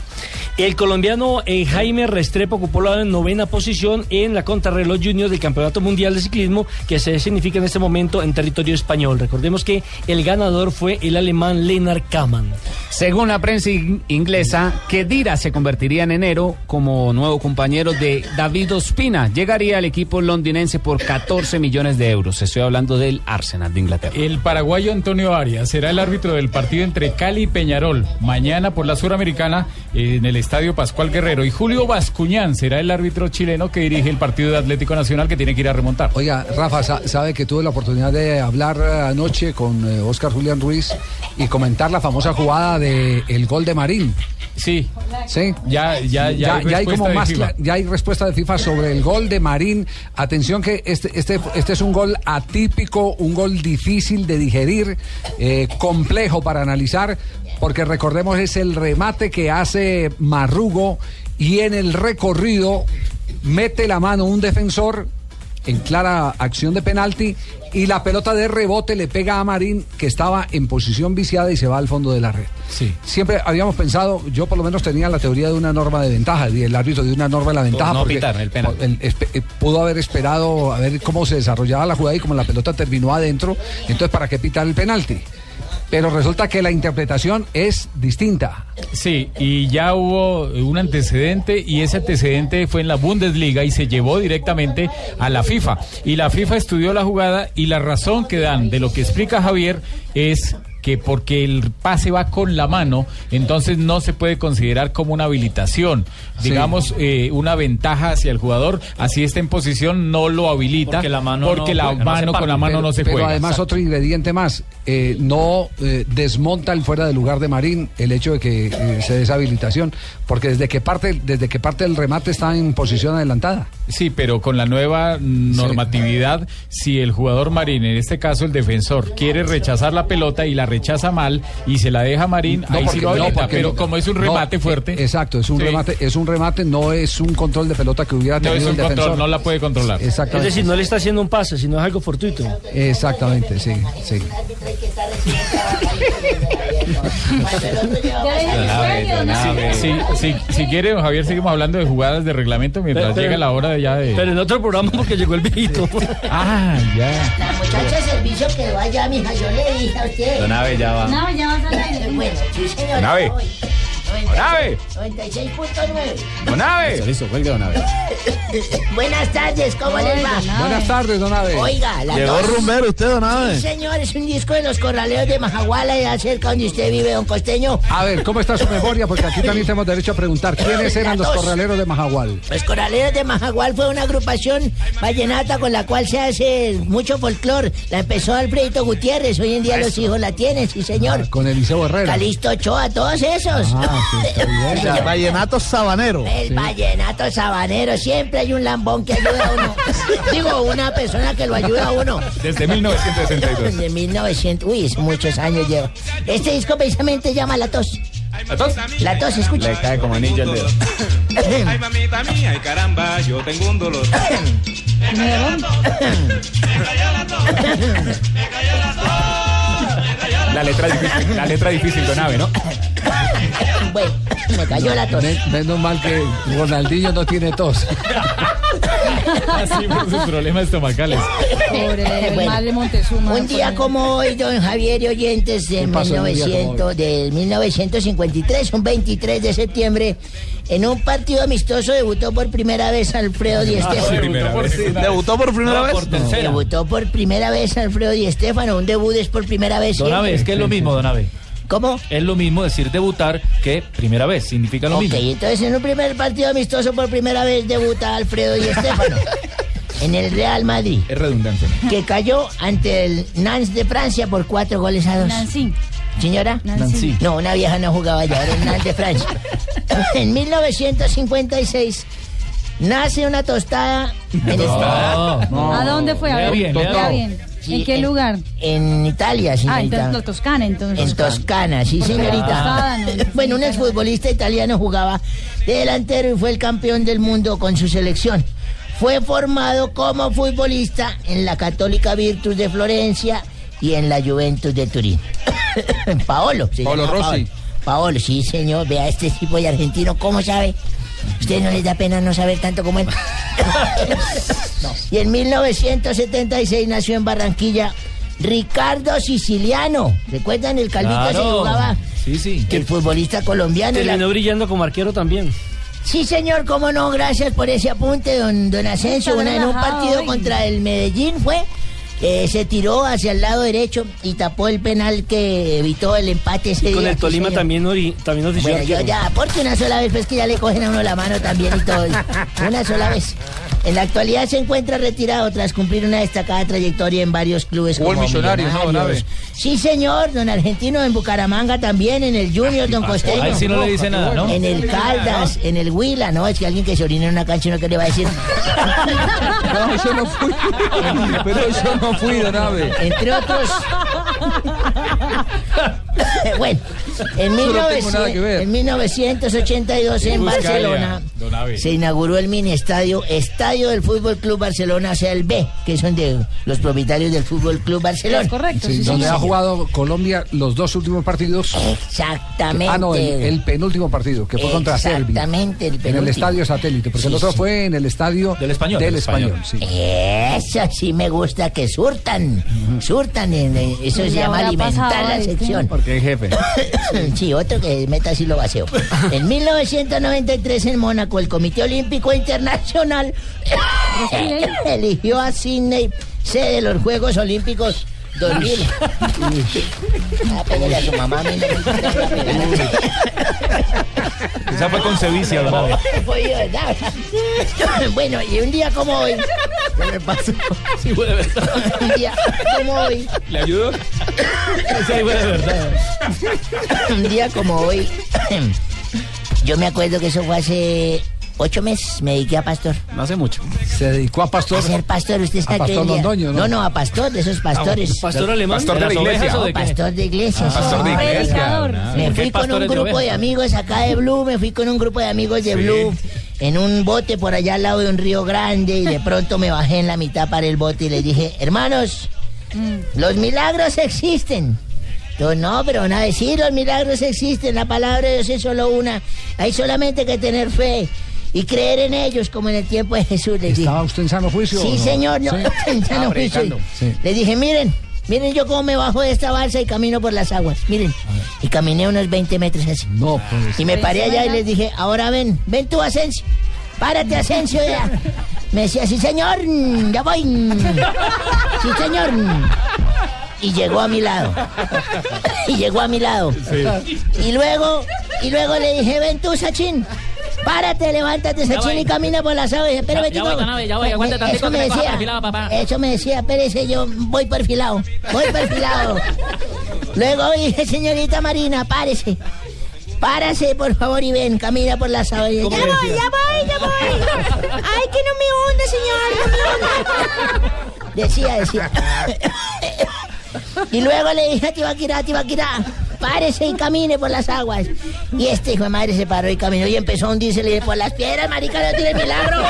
Speaker 7: El colombiano eh, Jaime Restrepo ocupó la novena posición en la contrarreloj junior del Campeonato Mundial de Ciclismo que se significa en este momento en territorio español. Recordemos que el ganador fue el alemán Lennart Kaman.
Speaker 43: Según la prensa in- inglesa, Kedira se convertiría en enero como nuevo compañero de David Ospina. Llegaría al equipo londinense por 14 millones de euros. Estoy hablando del Arsenal de Inglaterra.
Speaker 36: El paraguayo Antonio Arias será el árbitro del partido entre Cali y Peñarol mañana por la Suramericana en el Estadio Pascual Guerrero. Y Julio Bascuñán será el árbitro chileno que dirige el partido de Atlético Nacional que tiene que ir a remontar.
Speaker 6: Oiga, Rafa, sa- sabe que tuve la oportunidad de hablar eh, anoche con eh, Oscar Julián Ruiz y comentar la famosa jugada de el gol de Marín.
Speaker 36: Sí.
Speaker 6: Sí.
Speaker 36: Ya, ya, ya, hay
Speaker 6: hay como más ya hay respuesta de FIFA sobre el gol de Marín. Atención que este, este, este es un gol atípico, un gol difícil de digerir, eh, complejo para analizar, porque recordemos es el remate que hace Marrugo y en el recorrido mete la mano un defensor en clara acción de penalti y la pelota de rebote le pega a Marín que estaba en posición viciada y se va al fondo de la red.
Speaker 36: Sí.
Speaker 6: Siempre habíamos pensado, yo por lo menos tenía la teoría de una norma de ventaja, el árbitro de una norma de la ventaja.
Speaker 43: no pitar el penal.
Speaker 6: el- espe- eh, pudo haber esperado a ver cómo se desarrollaba la jugada y como la pelota terminó adentro, entonces ¿para qué pitar el penalti? Pero resulta que la interpretación es distinta.
Speaker 36: Sí, y ya hubo un antecedente y ese antecedente fue en la Bundesliga y se llevó directamente a la FIFA. Y la FIFA estudió la jugada y la razón que dan de lo que explica Javier es que porque el pase va con la mano, entonces no se puede considerar como una habilitación.
Speaker 6: Sí.
Speaker 36: Digamos, eh, una ventaja hacia el jugador, así está en posición, no lo habilita.
Speaker 56: Porque la mano
Speaker 36: porque
Speaker 56: no
Speaker 36: la
Speaker 56: juega,
Speaker 36: mano con la mano
Speaker 6: pero,
Speaker 36: no se
Speaker 6: pero
Speaker 36: juega.
Speaker 6: además otro ingrediente más, eh, no eh, desmonta el fuera de lugar de Marín el hecho de que eh, se dé esa habilitación, porque desde que parte desde que parte el remate está en posición adelantada.
Speaker 36: Sí, pero con la nueva normatividad, si el jugador Marín, en este caso el defensor, quiere rechazar la pelota y la rechaza mal y se la deja Marín,
Speaker 6: No,
Speaker 36: ahí sí
Speaker 6: porque-
Speaker 36: lo
Speaker 6: no,
Speaker 36: habilita, pero
Speaker 6: no-
Speaker 36: como es un
Speaker 6: no,
Speaker 36: remate
Speaker 6: eh,
Speaker 36: fuerte.
Speaker 6: Exacto, es un
Speaker 36: Sí.
Speaker 6: remate, es un remate, no es un control de pelota que hubiera
Speaker 36: No
Speaker 6: tenido
Speaker 36: es un
Speaker 6: el defensor.
Speaker 36: control, no la puede controlar.
Speaker 7: Es
Speaker 6: Exactamente.
Speaker 7: decir, no le está haciendo un pase, sino es algo fortuito.
Speaker 6: Exactamente, sí, sí.
Speaker 36: Sí, sí, sí, si quiere, don Javier, seguimos hablando de jugadas de reglamento mientras
Speaker 7: Pero- pero-
Speaker 36: llega la hora de ya de...
Speaker 7: Pero en otro programa porque llegó el viejito.
Speaker 36: ah, ya.
Speaker 58: La muchacha de servicio quedó allá, mija, yo le dije a usted.
Speaker 36: Don Abe, ya va.
Speaker 9: No, ya vas a ver.
Speaker 58: Bueno, sí, señor.
Speaker 36: Don Abe.
Speaker 58: voy.
Speaker 36: Don Abe.
Speaker 58: 96.9.
Speaker 36: Don Abe.
Speaker 6: Listo, cuelgue, don Abe.
Speaker 58: Buenas tardes, ¿cómo les va?
Speaker 6: Buenas tardes, don Abe.
Speaker 58: Oiga, la
Speaker 55: Llegó
Speaker 58: tos.
Speaker 55: rumbero usted, don Abe.
Speaker 58: Sí, señor, es un disco de los corraleos de Majaguala, allá cerca donde usted vive, don Costeño.
Speaker 6: A ver, ¿cómo está su memoria? Porque aquí también tenemos derecho a preguntar quiénes eran los
Speaker 58: dos.
Speaker 6: corraleros de Majagual.
Speaker 58: Los Corraleros de Majagual fue una agrupación vallenata con la cual se hace mucho folclor. La empezó Alfredito Gutiérrez, hoy en día los hijos la tienen, sí señor.
Speaker 6: Con Eliseo Herrera.
Speaker 58: Calixto Ochoa, todos esos.
Speaker 6: Ah, sí,
Speaker 55: sea, vallenato sabanero.
Speaker 58: El vallenato sabanero, siempre hay un lambón que ayuda a uno. Digo, una persona que lo ayuda a uno.
Speaker 59: Desde 1962.
Speaker 58: De 1900, uy, es muchos años lleva. Este disco precisamente llama La Tos.
Speaker 59: ¿La tos?
Speaker 58: La Tos, escucha.
Speaker 56: cae como anillo el dedo.
Speaker 60: Ay, mamita mía, ay, caramba, yo tengo un dolor.
Speaker 59: La letra difícil, la letra difícil, Don Abe, ¿no?
Speaker 58: Bueno, me cayó la tos.
Speaker 6: Men- Menos mal que Ronaldinho no tiene tos.
Speaker 36: Así por sus problemas estomacales.
Speaker 9: Pobre
Speaker 58: Bueno,
Speaker 9: madre Montezuma.
Speaker 58: Un día como hoy, don Javier y oyentes, de
Speaker 6: ¿Qué pasó en un día como
Speaker 58: 1900, del 1953, un 23 de septiembre, en un partido amistoso debutó por primera vez Alfredo Di.
Speaker 59: Primera vez.
Speaker 55: ¿Debutó por primera vez?
Speaker 58: Debutó por primera vez Alfredo Di Stéfano, un debut es por primera vez.
Speaker 56: Don Abe, es que es lo mismo, Don Abe.
Speaker 58: ¿Cómo?
Speaker 56: Es lo mismo decir debutar que primera vez. Significa lo
Speaker 58: Ok,
Speaker 56: mismo.
Speaker 58: entonces en un primer partido amistoso por primera vez debuta Alfredo Di Stéfano en el Real Madrid,
Speaker 59: Es redundante.
Speaker 58: que cayó ante el Nantes de Francia por cuatro goles a dos.
Speaker 9: Nancy.
Speaker 58: ¿Señora?
Speaker 9: Nancy.
Speaker 58: No, una vieja no jugaba ya, era el Nantes de Francia. en 1956 nace una tostada en
Speaker 56: No, no.
Speaker 9: ¿A dónde fue? A
Speaker 56: Lea
Speaker 9: ver,
Speaker 56: bien, lea
Speaker 9: lea
Speaker 56: bien.
Speaker 58: Sí,
Speaker 9: ¿En qué
Speaker 58: en-
Speaker 9: lugar?
Speaker 58: En Italia,
Speaker 9: Ah,
Speaker 58: señorita.
Speaker 9: entonces la Toscana, entonces.
Speaker 58: En Toscana, sí, señorita.
Speaker 9: Toscana, no,
Speaker 58: bueno, un exfutbolista italiano jugaba de delantero y fue el campeón del mundo con su selección. Fue formado como futbolista en la Católica Virtus de Florencia y en la Juventus de Turín. Paolo.
Speaker 18: Paolo Rossi.
Speaker 58: Paolo. Paolo, sí, señor. Vea este tipo de argentino, ¿cómo sabe? ¿Ustedes no les da pena no saber tanto como él? Y en 1976 nació en Barranquilla Ricardo Siciliano. ¿Recuerdan el calvito se
Speaker 56: Claro.
Speaker 58: jugaba?
Speaker 56: Sí, sí.
Speaker 58: El futbolista colombiano. La-
Speaker 7: Terminó brillando como arquero también.
Speaker 58: Sí, señor, cómo no, gracias por ese apunte, don, don Asensio. Una, en un partido
Speaker 9: hoy.
Speaker 58: contra el Medellín fue. Eh, se tiró hacia el lado derecho y tapó el penal que evitó el empate ese
Speaker 7: Y con
Speaker 58: día,
Speaker 7: el Tolima también, ori- también ofició
Speaker 58: Bueno, yo ya, porque una sola vez, pues que ya le cogen a uno la mano también y todo. Una sola vez. En la actualidad se encuentra retirado tras cumplir una destacada trayectoria en varios clubes
Speaker 18: Jugó
Speaker 58: como
Speaker 18: Millonarios, ¿no.
Speaker 58: Sí, señor, don Argentino en Bucaramanga también, en el Junior, don Costeño.
Speaker 56: A él sí no le dice nada, ¿no?
Speaker 58: En el Caldas, en el Huila, ¿no? Es que alguien que se orina en una cancha no que le va a decir.
Speaker 18: No, yo no fui. Pero yo no fui, don Abe.
Speaker 58: Entre otros. bueno, en,
Speaker 18: Yo no tengo
Speaker 58: 1900
Speaker 18: nada que ver.
Speaker 58: en 1982 en Barcelona se inauguró el mini estadio Estadio del Fútbol Club Barcelona, o sea, el B, que son de los propietarios del Fútbol Club Barcelona.
Speaker 9: Es correcto,
Speaker 6: Sí,
Speaker 9: sí,
Speaker 6: donde ha jugado Colombia los dos últimos partidos.
Speaker 58: Exactamente.
Speaker 6: Ah, no, el, el penúltimo partido, que fue contra Serbia.
Speaker 58: Exactamente, el
Speaker 6: En el
Speaker 58: penúltimo.
Speaker 6: estadio satélite, porque
Speaker 58: Sí,
Speaker 6: el otro
Speaker 58: sí.
Speaker 6: fue en el estadio
Speaker 56: Del Español,
Speaker 6: Del español,
Speaker 56: Español.
Speaker 6: sí.
Speaker 58: Eso sí me gusta que surtan, surtan, en- eso se llama alimentar
Speaker 9: pasado,
Speaker 58: la sección.
Speaker 56: Es jefe.
Speaker 58: Sí, otro que meta así lo vacío. En 1993 en Mónaco, el Comité Olímpico Internacional eligió a Sydney sede de los Juegos Olímpicos Dos mil. Ah, pégale a su mamá.
Speaker 56: Esa fue con sevicia, don.
Speaker 58: Fue yo, ¿verdad? Bueno, y un día como hoy. ¿Qué pasó?
Speaker 56: Sí, fue de verdad.
Speaker 58: Un día como hoy.
Speaker 59: ¿Le ayudo?
Speaker 56: Sí, fue de verdad.
Speaker 58: Un día como hoy. Yo me acuerdo que eso fue hace ocho meses. Me dediqué a pastor.
Speaker 56: No hace mucho.
Speaker 6: Se dedicó a pastor.
Speaker 58: A ser pastor, usted sabe
Speaker 6: pastor Londoño, ¿no?
Speaker 58: No, no, a pastor, de esos pastores.
Speaker 7: ¿Pastor alemán?
Speaker 59: Pastor de la
Speaker 56: ¿De las
Speaker 59: iglesia.
Speaker 56: ovejas o
Speaker 58: No,
Speaker 56: de qué?
Speaker 58: pastor de iglesia.
Speaker 59: Ah, pastor de iglesia. Ah,
Speaker 58: Me
Speaker 56: ¿por qué
Speaker 58: fui con un
Speaker 56: de
Speaker 58: grupo de amigos acá de Blue, me fui con un grupo de amigos de Blue en un bote por allá al lado de un río grande y de pronto me bajé en la mitad para el bote y les dije, hermanos, los milagros existen. Yo, no, pero van a decir, los milagros existen, la palabra de Dios es solo una, hay solamente que tener fe y creer en ellos como en el tiempo de Jesús. Les dije.
Speaker 6: ¿Estaba usted en sano juicio?
Speaker 58: Sí,
Speaker 6: no?
Speaker 58: señor, no,
Speaker 6: Sí.
Speaker 58: en sano juicio.
Speaker 6: Sí.
Speaker 58: Les dije, miren, miren yo cómo me bajo de esta balsa y camino por las aguas. Miren, y caminé unos 20 metros así.
Speaker 6: No, pues.
Speaker 58: Y me paré allá y les dije, ahora ven, ven tú, Asensio. Párate, Asensio, ya. Me decía, sí, señor, ya voy. Sí, señor. Y llegó a mi lado. Y llegó a mi lado. Y luego, y luego le dije, ven tú, Sachín. Párate, levántate, Sachín, y camina por las dije, Espera,
Speaker 56: Ya- ya voy, ya voy, aguanta tantito
Speaker 58: Eso me decía,
Speaker 56: perfilado, papá.
Speaker 58: eso me decía, espérese, yo voy perfilado, voy perfilado. Luego dije, señorita Marina, párese. Párase, por favor, y ven, camina por las aguas. Ya voy, ya voy, ya voy. Ay, que no me hunde, señor, no me hunde. Decía, decía. Y luego le dije a Tibaquirá, Tibaquirá, párese y camine por las aguas. Y este hijo de madre se paró y caminó y empezó a hundirse. Le dije, por las piedras, marica, no tiene milagro.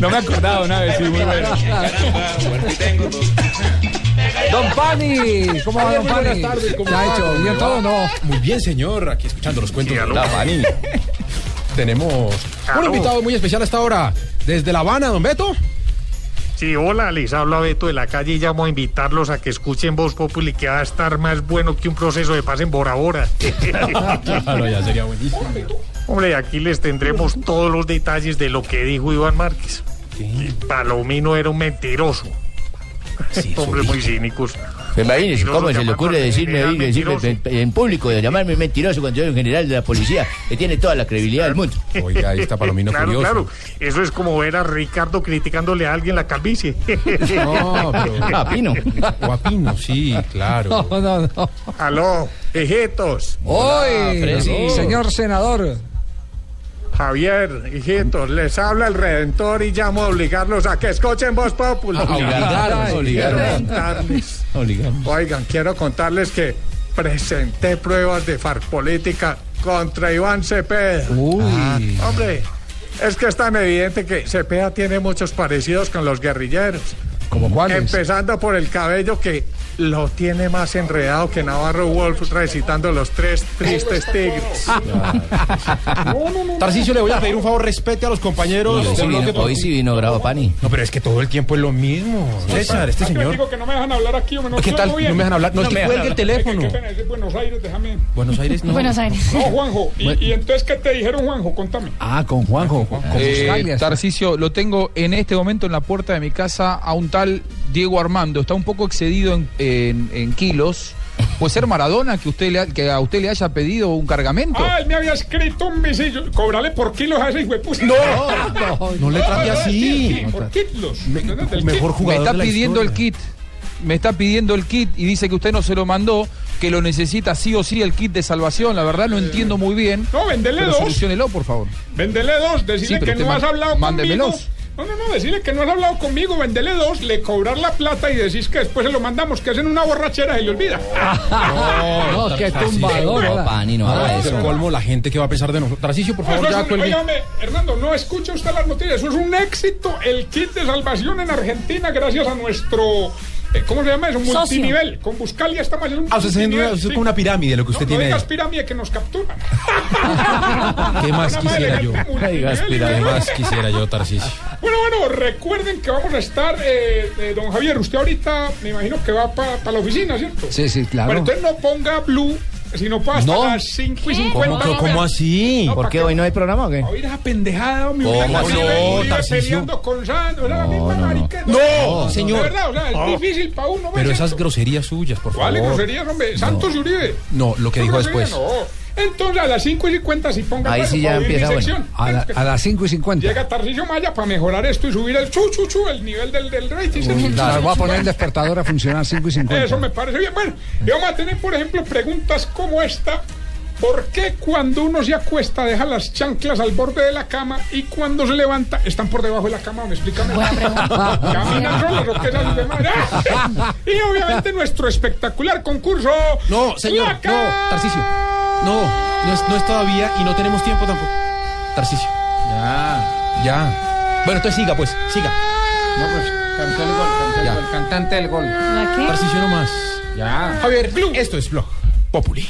Speaker 59: No me acordaba una vez, sí, muy bueno.
Speaker 6: Don Pani, ¿cómo va, don
Speaker 61: muy
Speaker 6: Pani?
Speaker 61: buenas tardes, ¿cómo
Speaker 6: ¿Qué ha hecho?
Speaker 61: ¿Cómo
Speaker 6: ¿Bien todo o no?
Speaker 61: Muy bien, señor. Aquí escuchando los cuentos de la Pani. Tenemos un invitado muy especial hasta ahora. Desde La Habana, don Beto.
Speaker 11: Sí, hola, les habla Beto de la calle y llamo a invitarlos a que escuchen Voz Populi, que va a estar más bueno que un proceso de paz en Bora Bora.
Speaker 61: Claro, ya sería buenísimo.
Speaker 11: Hombre, aquí les tendremos todos los detalles de lo que dijo Iván Márquez. Y Palomino era un mentiroso. Hombres muy cínicos.
Speaker 54: Imagínese, ¿cómo se le ocurre
Speaker 11: a
Speaker 54: decirme, oiga, decirme en, público, de llamarme mentiroso cuando yo soy un general de la policía, que tiene toda la credibilidad del mundo?
Speaker 61: Oiga, ahí está Palomino
Speaker 11: Claro,
Speaker 61: curioso.
Speaker 11: claro. Eso es como ver a Ricardo criticándole a alguien la calvicie.
Speaker 61: No, pero...
Speaker 54: Ah, Pino.
Speaker 61: O a Pino, sí, claro.
Speaker 6: No, no, no.
Speaker 11: Aló, hijitos.
Speaker 6: Hoy, señor senador.
Speaker 11: Javier, hijitos, les habla el Redentor y llamo a obligarlos a que escuchen Voz
Speaker 61: obligaron.
Speaker 11: Contarles.
Speaker 54: Obligaron.
Speaker 11: Oigan, quiero contarles que presenté pruebas de farpolítica contra Iván Cepeda.
Speaker 6: Uy.
Speaker 11: Hombre, es que es tan evidente que Cepeda tiene muchos parecidos con los guerrilleros.
Speaker 6: ¿Cómo cuáles?
Speaker 11: Empezando por el cabello que lo tiene más enredado que Navarro Wolf recitando los tres tristes tigres.
Speaker 61: Tarcicio, le voy a pedir un favor, respete a los compañeros
Speaker 54: Hoy
Speaker 61: del
Speaker 54: sí vino, hoy sí vino bravo Pani.
Speaker 61: No, pero es que todo el tiempo es lo mismo. César, este señor.
Speaker 11: que no me dejan hablar aquí, hombre, no
Speaker 61: ¿Qué tal? No me dejan hablar. No, es que cuelgue el teléfono.
Speaker 11: pena, es de Buenos Aires, déjame.
Speaker 61: Buenos Aires, no.
Speaker 9: Buenos Aires.
Speaker 11: No, Juanjo, y,
Speaker 6: Bueno.
Speaker 11: y entonces, ¿qué te dijeron, Juanjo? Contame.
Speaker 6: Ah, con Juanjo. Con, con
Speaker 18: Eh. Tarcisio, lo tengo en este momento en la puerta de mi casa a un tal Diego Armando. Está un poco excedido en, en- en kilos. Puede ser Maradona que usted le ha- que a usted le haya pedido un cargamento.
Speaker 11: Ah, él me había escrito un visillo. Cobrale por kilos a ese de puta.
Speaker 61: No, no le trate así.
Speaker 11: Por kilos.
Speaker 61: Me- mejor
Speaker 11: kit.
Speaker 18: me
Speaker 61: jugador
Speaker 18: está
Speaker 61: de la
Speaker 18: pidiendo el kit. Me está pidiendo el kit y dice que usted no se lo mandó, que lo necesita sí o sí el kit de salvación. La verdad no entiendo muy bien.
Speaker 11: No, vendele dos.
Speaker 18: soluciónelo, por favor.
Speaker 11: Vendele dos.
Speaker 18: Sí,
Speaker 11: Decirle
Speaker 18: pero
Speaker 11: que no
Speaker 18: man-
Speaker 11: has hablado
Speaker 18: mándemelos.
Speaker 11: No, no, no, decirle que no has hablado conmigo, vendele dos, le cobrar la plata y decís que después se lo mandamos, que es en una borrachera y le olvida.
Speaker 6: No, qué tumbador.
Speaker 54: No. Pani, no haga
Speaker 61: Ah,
Speaker 54: eso.
Speaker 61: el colmo la gente que va a pensar de nosotros. Tarcicio, por favor, ya cuelgue.
Speaker 11: Hernando, no escucha usted las noticias. Eso es un éxito. El kit de salvación en Argentina, gracias a nuestro. Eh, ¿Cómo se llama eso?
Speaker 9: Socio.
Speaker 11: Multinivel. Con Buscalia estamos haciendo un
Speaker 61: Ah, usted una,
Speaker 11: multinivel,
Speaker 61: usted es
Speaker 11: sí.
Speaker 61: como una pirámide lo que usted
Speaker 11: no,
Speaker 61: tiene
Speaker 11: no digas pirámide que nos capturan.
Speaker 61: ¿Qué más
Speaker 11: Una
Speaker 61: quisiera yo? ¿Qué más quisiera yo, Tarcicio?
Speaker 11: Bueno, bueno, recuerden que vamos a estar, eh, eh, don Javier, usted ahorita me imagino que va para la oficina, ¿cierto?
Speaker 6: Sí, sí, claro.
Speaker 11: Bueno, entonces no ponga Blue sino pues hasta
Speaker 6: No.
Speaker 11: las 5 y 50.
Speaker 6: ¿Cómo, cómo así?
Speaker 11: No,
Speaker 6: ¿Por
Speaker 11: ¿pa'
Speaker 6: qué hoy no hay programa o qué?
Speaker 11: Oír esa pendejada, mi
Speaker 6: No,
Speaker 11: Uribe
Speaker 6: Tarcisio.
Speaker 11: peleando con era la misma marica.
Speaker 61: No,
Speaker 11: De
Speaker 61: señor.
Speaker 11: verdad, o sea, es
Speaker 61: Ah.
Speaker 11: difícil para uno.
Speaker 61: Pero esas groserías suyas, por favor.
Speaker 11: ¿Cuáles groserías, hombre? Santos y Uribe.
Speaker 61: No, lo que dijo después.
Speaker 11: No. Entonces a las 5 y 50 si ponga
Speaker 6: Ahí
Speaker 11: pues,
Speaker 6: sí ya empieza bueno. A, la- a las 5 y 50.
Speaker 11: Llega Tarcisio Maya para mejorar esto y subir el chu, chu, chu, el nivel del, del rating.
Speaker 6: Uy, claro, voy a poner el despertador a funcionar 5 y 50.
Speaker 11: Eso me parece bien. Bueno, y vamos a tener, por ejemplo, preguntas como esta. ¿Por qué cuando uno se acuesta deja las chanclas al borde de la cama y cuando se levanta están por debajo de la cama? ¿Me explican? Caminan de madre? Y obviamente nuestro espectacular concurso.
Speaker 61: No, señor, no, Tarcicio. No, no es, no es todavía y no tenemos tiempo tampoco. Tarcicio. Ya. Ya. Bueno, entonces siga, pues, siga.
Speaker 57: No, pues cantó el gol, cantó el gol, cantante del gol.
Speaker 9: ¿La qué?
Speaker 61: Tarcicio no más.
Speaker 57: Ya.
Speaker 61: Javier, esto es Blog Populi.